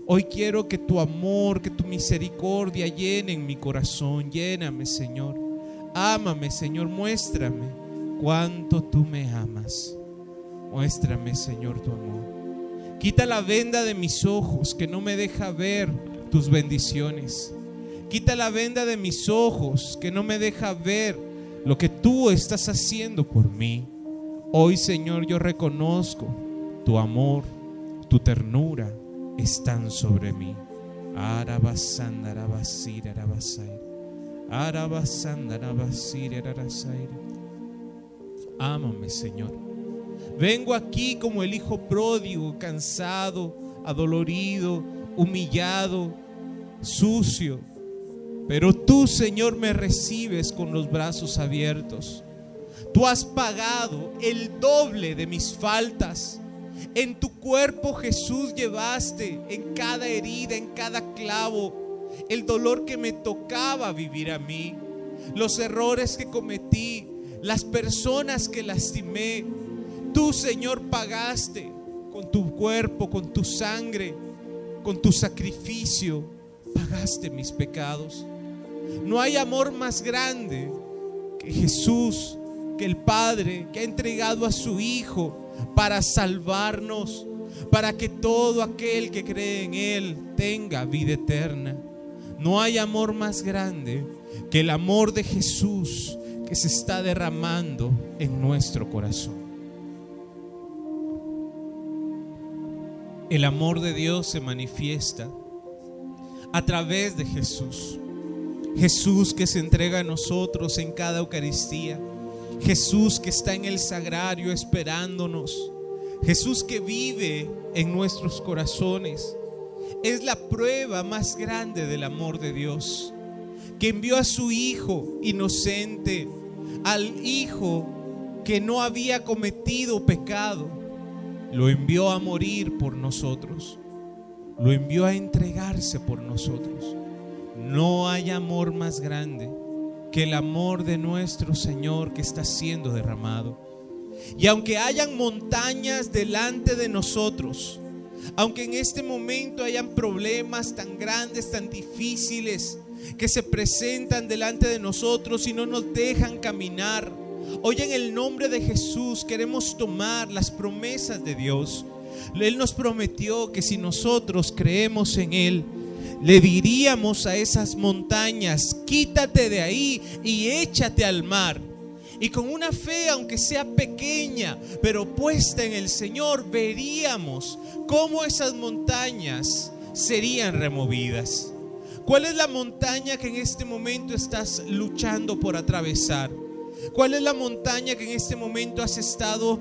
Hoy quiero que tu amor, que tu misericordia llenen mi corazón. Lléname, Señor. Ámame, Señor. Muéstrame cuánto tú me amas. Muéstrame, Señor, tu amor. Quita la venda de mis ojos que no me deja ver tus bendiciones. Quita la venda de mis ojos que no me deja ver lo que tú estás haciendo por mí. Hoy, Señor, yo reconozco tu amor, tu ternura, están sobre mí. Ámame, Señor. Vengo aquí como el hijo pródigo, cansado, adolorido, humillado, sucio. Pero tú, Señor, me recibes con los brazos abiertos. Tú has pagado el doble de mis faltas. En tu cuerpo Jesús llevaste en cada herida, en cada clavo, el dolor que me tocaba vivir a mí, los errores que cometí, las personas que lastimé. Tú, Señor, pagaste con tu cuerpo, con tu sangre, con tu sacrificio, pagaste mis pecados. No hay amor más grande que Jesús, que el Padre, que ha entregado a su Hijo para salvarnos, para que todo aquel que cree en Él tenga vida eterna. No hay amor más grande que el amor de Jesús que se está derramando en nuestro corazón. El amor de Dios se manifiesta a través de Jesús. Jesús que se entrega a nosotros en cada Eucaristía. Jesús que está en el sagrario esperándonos. Jesús que vive en nuestros corazones. Es la prueba más grande del amor de Dios. Que envió a su Hijo inocente, al Hijo que no había cometido pecado. Lo envió a morir por nosotros. Lo envió a entregarse por nosotros. No hay amor más grande que el amor de nuestro Señor que está siendo derramado. Y aunque hayan montañas delante de nosotros, aunque en este momento hayan problemas tan grandes, tan difíciles, que se presentan delante de nosotros y no nos dejan caminar, hoy en el nombre de Jesús queremos tomar las promesas de Dios. Él nos prometió que si nosotros creemos en Él, le diríamos a esas montañas, quítate de ahí y échate al mar. Y con una fe, aunque sea pequeña, pero puesta en el Señor, veríamos cómo esas montañas serían removidas. ¿Cuál es la montaña que en este momento estás luchando por atravesar? ¿Cuál es la montaña que en este momento has estado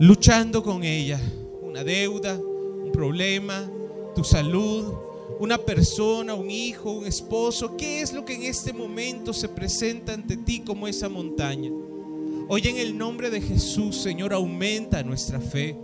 luchando con ella? Una deuda, un problema, tu salud, una persona, un hijo, un esposo, ¿qué es lo que en este momento se presenta ante ti como esa montaña? Hoy en el nombre de Jesús, Señor, aumenta nuestra fe.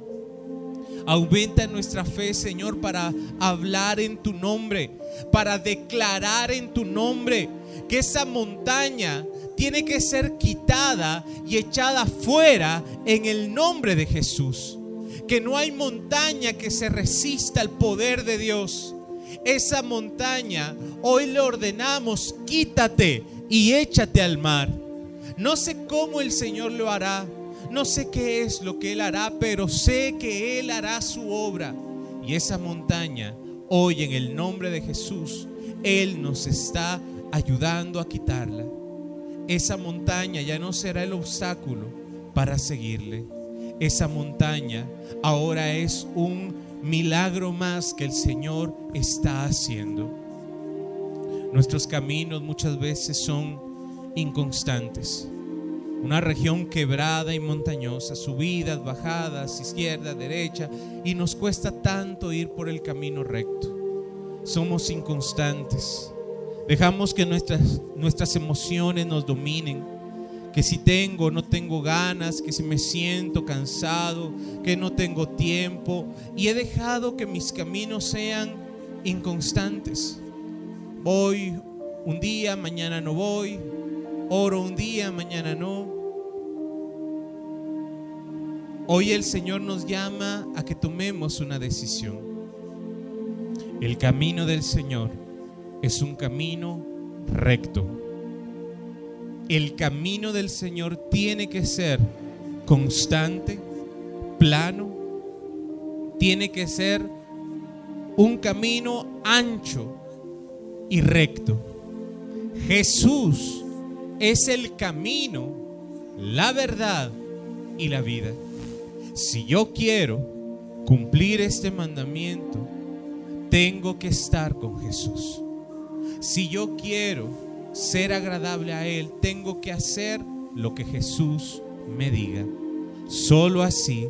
Aumenta nuestra fe, Señor, para hablar en tu nombre, para declarar en tu nombre que esa montaña tiene que ser quitada y echada fuera en el nombre de Jesús. Que no hay montaña que se resista al poder de Dios esa montaña, hoy le ordenamos, quítate y échate al mar. No sé cómo el Señor lo hará, no sé qué es lo que Él hará, pero sé que Él hará su obra. Y esa montaña, hoy en el nombre de Jesús, Él nos está ayudando a quitarla. Esa montaña ya no será el obstáculo para seguirle. Esa montaña ahora es un milagro más que el Señor está haciendo. Nuestros caminos muchas veces son inconstantes. Una región quebrada y montañosa, subidas, bajadas, izquierda, derecha, y nos cuesta tanto ir por el camino recto. Somos inconstantes. Dejamos que nuestras, nuestras emociones nos dominen que si tengo, no tengo ganas, que si me siento cansado, que no tengo tiempo. Y he dejado que mis caminos sean inconstantes. Voy un día, mañana no voy. Oro un día, mañana no. Hoy el Señor nos llama a que tomemos una decisión. El camino del Señor es un camino recto el camino del Señor tiene que ser constante, plano, tiene que ser un camino ancho y recto. Jesús es el camino, la verdad y la vida. Si yo quiero cumplir este mandamiento, tengo que estar con Jesús. Si yo quiero ser agradable a Él, tengo que hacer lo que Jesús me diga. Solo así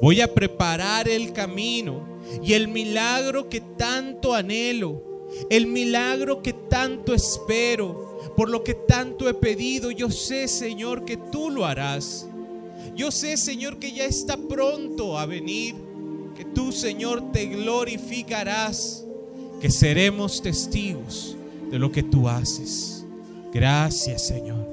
voy a preparar el camino y el milagro que tanto anhelo, el milagro que tanto espero, por lo que tanto he pedido. Yo sé, Señor, que tú lo harás. Yo sé, Señor, que ya está pronto a venir, que tú, Señor, te glorificarás, que seremos testigos de lo que tú haces. Gracias, Señor.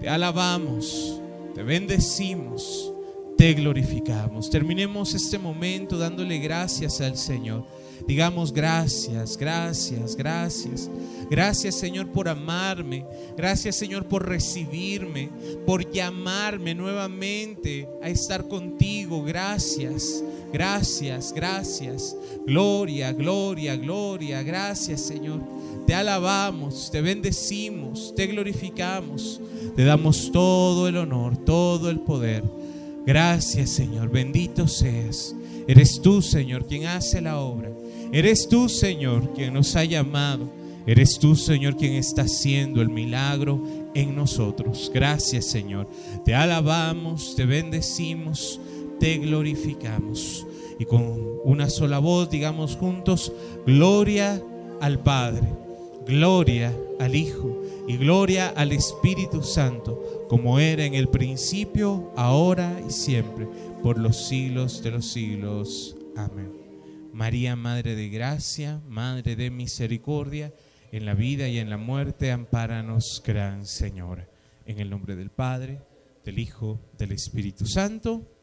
Te alabamos, te bendecimos, te glorificamos. Terminemos este momento dándole gracias al Señor. Digamos gracias, gracias, gracias. Gracias Señor por amarme. Gracias Señor por recibirme, por llamarme nuevamente a estar contigo. Gracias, gracias, gracias. Gloria, gloria, gloria. Gracias Señor. Te alabamos, te bendecimos, te glorificamos. Te damos todo el honor, todo el poder. Gracias Señor, bendito seas. Eres tú Señor quien hace la obra. Eres tú, Señor, quien nos ha llamado. Eres tú, Señor, quien está haciendo el milagro en nosotros. Gracias, Señor. Te alabamos, te bendecimos, te glorificamos. Y con una sola voz digamos juntos, gloria al Padre, gloria al Hijo y gloria al Espíritu Santo, como era en el principio, ahora y siempre, por los siglos de los siglos. Amén. María, Madre de Gracia, Madre de Misericordia, en la vida y en la muerte, ampáranos, Gran Señora. En el nombre del Padre, del Hijo, del Espíritu Santo.